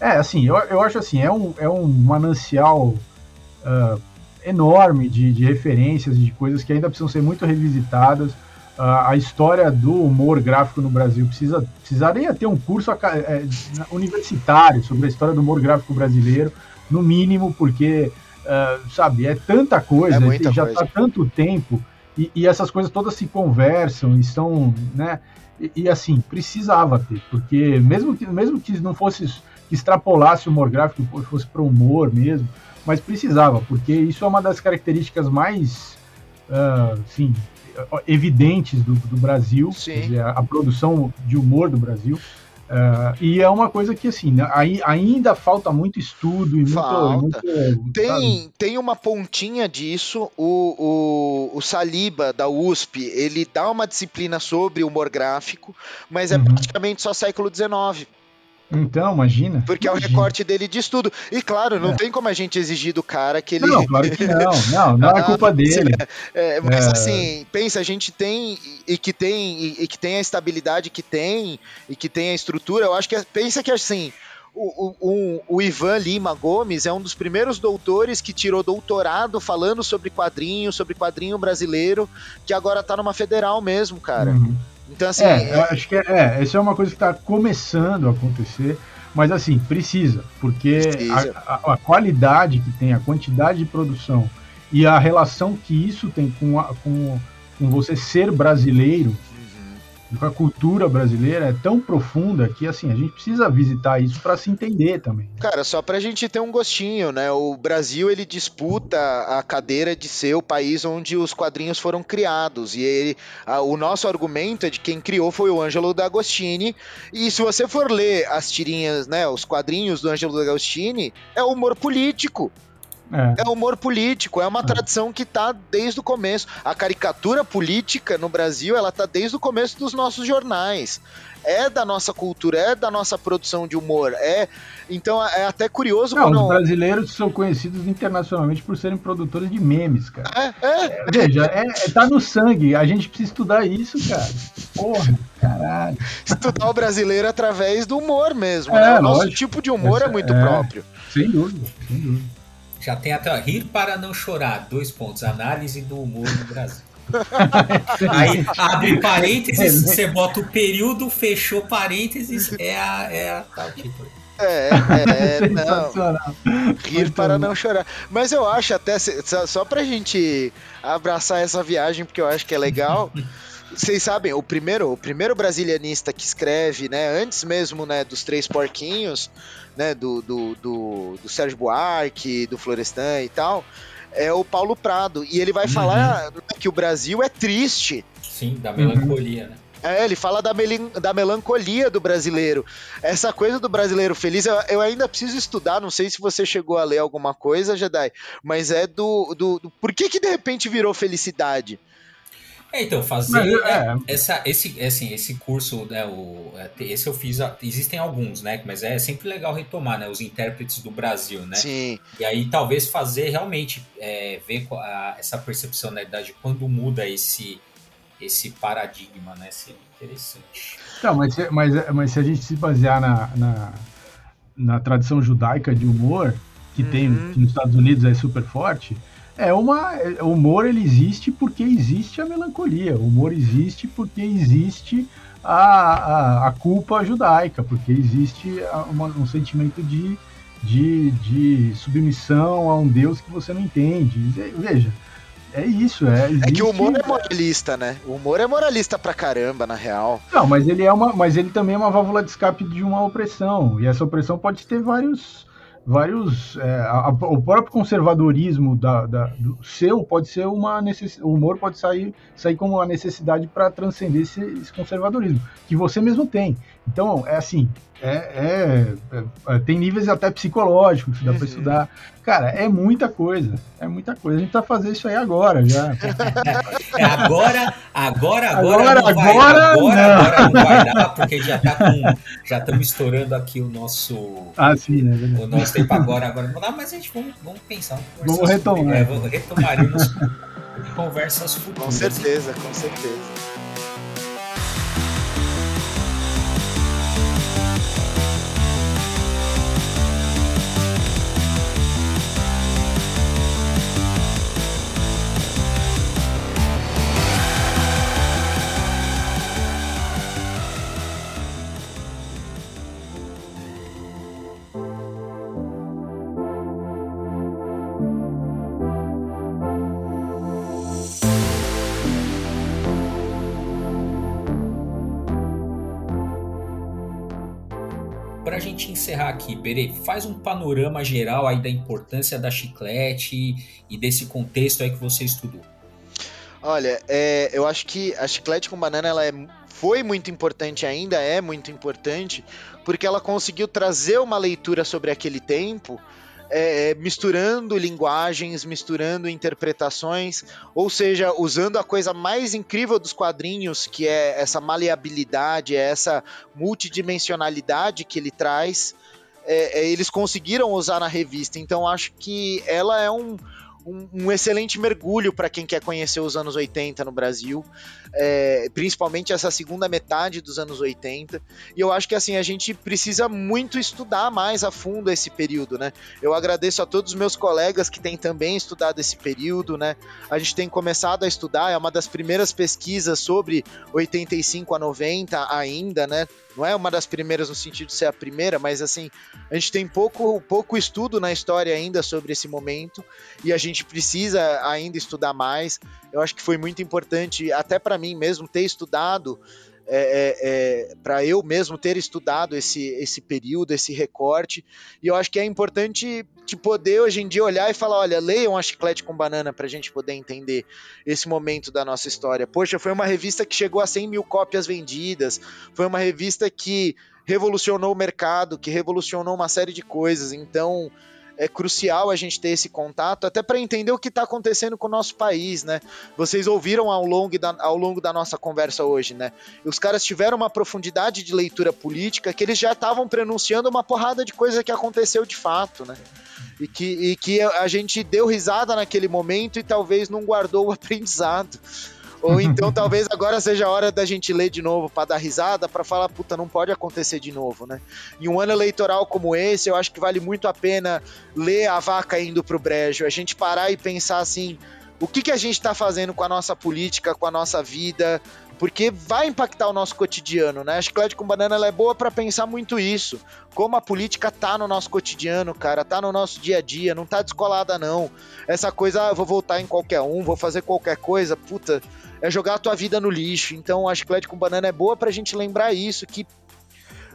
É, assim, eu, eu acho assim, é um, é um manancial uh, enorme de, de referências, de coisas que ainda precisam ser muito revisitadas. Uh, a história do humor gráfico no Brasil precisa, precisaria ter um curso é, universitário sobre a história do humor gráfico brasileiro no mínimo, porque, uh, sabe, é tanta coisa, é já está tanto tempo, e, e, essas coisas todas se conversam e são, né, e, e, assim, precisava ter, porque mesmo que, mesmo que não fosse, que extrapolasse o humor gráfico, fosse para o humor mesmo, mas precisava, porque isso é uma das características mais, uh, assim, evidentes do, do Brasil, dizer, a, a, produção de humor do Brasil. Uh, e é uma coisa que, assim, né, aí, ainda falta muito estudo e falta. muito. tem, tem uma pontinha disso. O, o, o, Saliba, da USP, ele dá uma disciplina sobre humor gráfico, mas é uhum. praticamente só século XIX. Então, imagina. Porque imagina. é o recorte dele de estudo. E claro, não é. tem como a gente exigir do cara que ele. Não, claro que não. Não, não é culpa dele. É, mas é... assim, pensa, a gente tem e que tem e, e, que tem a estabilidade que tem e que tem a estrutura. Eu acho que pensa que assim. O, o, o, Ivan Lima Gomes é um dos primeiros doutores que tirou doutorado falando sobre quadrinho, sobre quadrinho brasileiro, que agora tá numa federal mesmo, cara. Uhum. Então, assim. É, eu acho que é, é, essa é uma coisa que está começando a acontecer, mas assim, precisa, porque precisa. A, a, a, qualidade que tem, a quantidade de produção e a relação que isso tem com, a, com, com você ser brasileiro a cultura brasileira é tão profunda que assim a gente precisa visitar isso para se entender também. Cara, só para a gente ter um gostinho, né? O Brasil ele disputa a cadeira de ser o país onde os quadrinhos foram criados e ele, a, o nosso argumento é de quem criou foi o Ângelo D'Agostini e se você for ler as tirinhas, né, os quadrinhos do Ângelo D'Agostini, é humor político. É. é humor político, é uma é. tradição que tá desde o começo. A caricatura política no Brasil, ela tá desde o começo dos nossos jornais. É da nossa cultura, é da nossa produção de humor. É então é até curioso. Não. Os brasileiros são conhecidos internacionalmente por serem produtores de memes, cara. É, é. é veja, é, é, tá no sangue. A gente precisa estudar isso, cara. Porra, caralho. Estudar o brasileiro através do humor mesmo. É, né? O nosso tipo de humor é muito próprio. Sem dúvida, sem dúvida. Já tem até rir para não chorar, dois pontos, análise do humor no Brasil. Aí abre parênteses, você bota o período, fechou parênteses, é a, é a tal título. É, é, é não. Rir para não chorar. Mas eu acho até, só pra gente abraçar essa viagem, porque eu acho que é legal. Vocês sabem, o primeiro, o primeiro brasilianista que escreve, né, antes mesmo, né, dos Três Porquinhos, né, do, do, do, do Sérgio Buarque, do Florestan e tal, é o Paulo Prado. E ele vai uhum. falar né, que o Brasil é triste. Sim, da melancolia, uhum. né? É, ele fala da, da melancolia do brasileiro. Essa coisa do brasileiro feliz, eu, eu, ainda preciso estudar, não sei se você chegou a ler alguma coisa, Jedi, mas é do, do, do. Por que que de repente virou felicidade? É, então, fazer Mas, é, é, essa, esse, assim, esse curso, né, o, é, esse eu fiz, existem alguns, né, mas é sempre legal retomar, né, os intérpretes do Brasil, né, Sim. e aí talvez fazer realmente, é, ver a, essa percepção, né, de quando muda esse, esse paradigma, né, seria interessante. Não, mas, mas, mas se a gente se basear na, na, na tradição judaica de humor, que uhum. tem que nos Estados Unidos é super forte, é uma. É, o humor ele existe porque existe a melancolia. O humor existe porque existe a, a, a culpa judaica, porque existe uma, um sentimento de, de, de submissão a um Deus que você não entende. Veja, é isso, é. Existe... É que o humor é moralista, né? O humor é moralista pra caramba, na real. Não, mas ele é uma. Mas ele também é uma válvula de escape de uma opressão. E essa opressão pode ter vários. Vários. É, a, o próprio conservadorismo da, da, do seu pode ser uma necessidade. O humor pode sair, sair como uma necessidade para transcender esse, esse conservadorismo, que você mesmo tem. Então, é assim, é, é, é, tem níveis até psicológicos que dá uhum. para estudar. Cara, é muita coisa, é muita coisa. A gente tá fazendo isso aí agora já. É, agora, agora, agora, agora, não vai, agora, agora, não. agora não vai dar, porque já tá com, já estamos estourando aqui o nosso, ah, sim, né? o nosso tempo agora, agora não dá, mas a gente vamos, vamos pensar, vamos, vamos retomar, é, vamos retomaremos conversas futuras. Com certeza, com certeza. Bere, faz um panorama geral aí da importância da chiclete e desse contexto aí que você estudou. Olha, é, eu acho que a chiclete com banana ela é, foi muito importante, ainda é muito importante, porque ela conseguiu trazer uma leitura sobre aquele tempo é, é, misturando linguagens, misturando interpretações, ou seja, usando a coisa mais incrível dos quadrinhos, que é essa maleabilidade, é essa multidimensionalidade que ele traz. É, é eles conseguiram usar na revista, então acho que ela é um, um, um excelente mergulho para quem quer conhecer os anos 80 no Brasil, é, principalmente essa segunda metade dos anos 80. E eu acho que assim a gente precisa muito estudar mais a fundo esse período, né? Eu agradeço a todos os meus colegas que têm também estudado esse período, né? A gente tem começado a estudar, é uma das primeiras pesquisas sobre 85 a 90 ainda, né? Não é uma das primeiras no sentido de ser a primeira, mas assim, a gente tem pouco, pouco estudo na história ainda sobre esse momento e a gente precisa ainda estudar mais. Eu acho que foi muito importante, até para mim mesmo, ter estudado é, é, é para eu mesmo ter estudado esse, esse período, esse recorte. E eu acho que é importante de poder hoje em dia olhar e falar: olha, leiam a Chiclete com Banana para a gente poder entender esse momento da nossa história. Poxa, foi uma revista que chegou a 100 mil cópias vendidas, foi uma revista que revolucionou o mercado, que revolucionou uma série de coisas. Então é crucial a gente ter esse contato, até para entender o que está acontecendo com o nosso país, né? Vocês ouviram ao longo, da, ao longo da nossa conversa hoje, né? Os caras tiveram uma profundidade de leitura política que eles já estavam pronunciando uma porrada de coisa que aconteceu de fato, né? E que, e que a gente deu risada naquele momento e talvez não guardou o aprendizado. Ou então talvez agora seja a hora da gente ler de novo para dar risada, para falar, puta, não pode acontecer de novo, né? Em um ano eleitoral como esse, eu acho que vale muito a pena ler a vaca indo pro brejo, a gente parar e pensar assim, o que, que a gente está fazendo com a nossa política, com a nossa vida, porque vai impactar o nosso cotidiano, né? A chiclete com banana é boa para pensar muito isso, como a política tá no nosso cotidiano, cara, tá no nosso dia a dia, não tá descolada não. Essa coisa, ah, vou voltar em qualquer um, vou fazer qualquer coisa, puta, é jogar a tua vida no lixo. Então a chiclete com banana é boa pra gente lembrar isso, que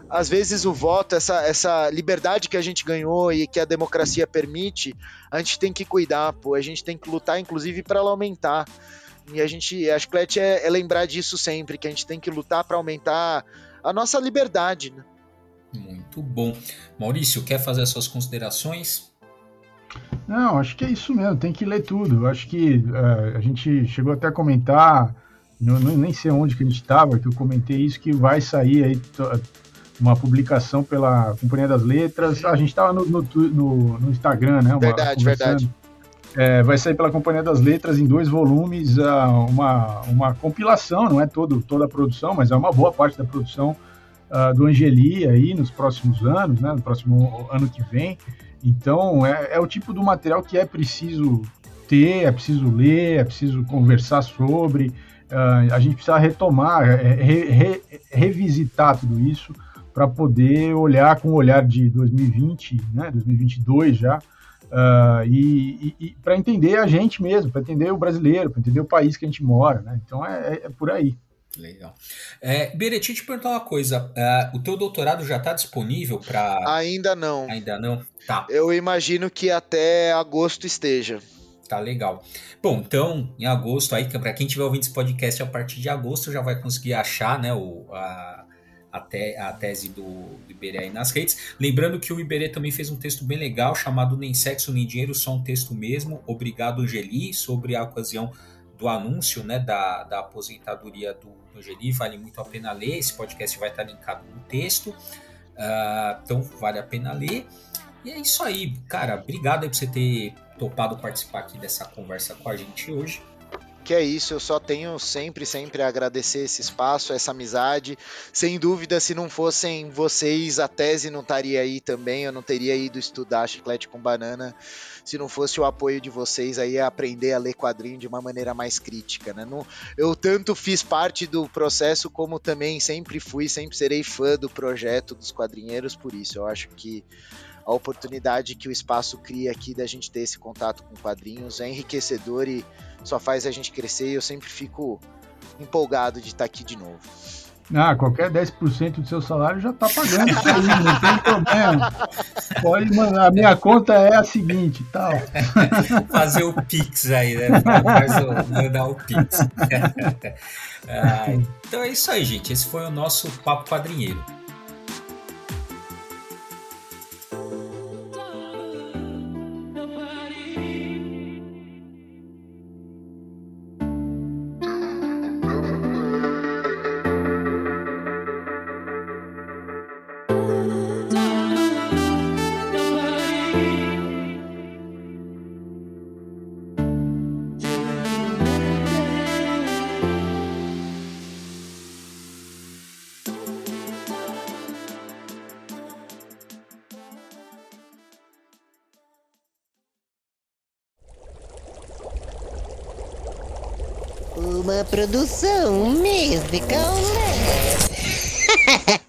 às vezes o voto, essa, essa liberdade que a gente ganhou e que a democracia permite, a gente tem que cuidar, pô, a gente tem que lutar, inclusive, para ela aumentar. E a gente, a chiclete é, é, lembrar disso sempre, que a gente tem que lutar para aumentar a nossa liberdade. Né? Muito bom. Maurício, quer fazer as suas considerações? Não, acho que é isso mesmo, tem que ler tudo. Acho que uh, a gente chegou até a comentar, não, nem sei onde que a gente estava, que eu comentei isso, que vai sair aí uma publicação pela Companhia das Letras. Ah, a gente estava no, no, no, no, Instagram, né? Verdade, verdade. É, vai sair pela Companhia das Letras em dois volumes, uh, uma, uma compilação, não é todo, toda a produção, mas é uma boa parte da produção uh, do Angeli aí nos próximos anos, né? No próximo ano que vem. Então, é, é o tipo do material que é preciso ter, é preciso ler, é preciso conversar sobre. Uh, a gente precisa retomar, é, re, re, revisitar tudo isso para poder olhar com o olhar de 2020, né, 2022 já, uh, e, e, e para entender a gente mesmo, para entender o brasileiro, para entender o país que a gente mora, né? Então é, é, é por aí. Legal. É, Beretti, te perguntar uma coisa. Uh, o teu doutorado já está disponível para. Ainda não. Ainda não? Tá. Eu imagino que até agosto esteja. Tá legal. Bom, então, em agosto, aí, para quem estiver ouvindo esse podcast a partir de agosto, já vai conseguir achar né, o, a, a, te, a tese do, do Iberê aí nas redes. Lembrando que o Iberê também fez um texto bem legal chamado Nem Sexo Nem Dinheiro, só um texto mesmo. Obrigado, Angeli, sobre a ocasião do anúncio né, da, da aposentadoria do, Angeli. Vale muito a pena ler. Esse podcast vai estar linkado no texto. Uh, então, vale a pena ler. E é isso aí, cara. Obrigado aí por você ter topado participar aqui dessa conversa com a gente hoje. Que é isso, eu só tenho sempre, sempre a agradecer esse espaço, essa amizade. Sem dúvida, se não fossem vocês, a tese não estaria aí também. Eu não teria ido estudar chiclete com banana se não fosse o apoio de vocês aí a aprender a ler quadrinho de uma maneira mais crítica, né? Não, eu tanto fiz parte do processo como também sempre fui, sempre serei fã do projeto dos quadrinheiros por isso. Eu acho que a oportunidade que o espaço cria aqui da gente ter esse contato com quadrinhos é enriquecedor e só faz a gente crescer e eu sempre fico empolgado de estar aqui de novo. Ah, qualquer 10% do seu salário já está pagando isso aí, não tem problema. Pode mandar. A minha conta é a seguinte tal. Fazer o Pix aí, né? Faz o, mandar o Pix. ah, então é isso aí, gente. Esse foi o nosso Papo Quadrinheiro. Produção musical.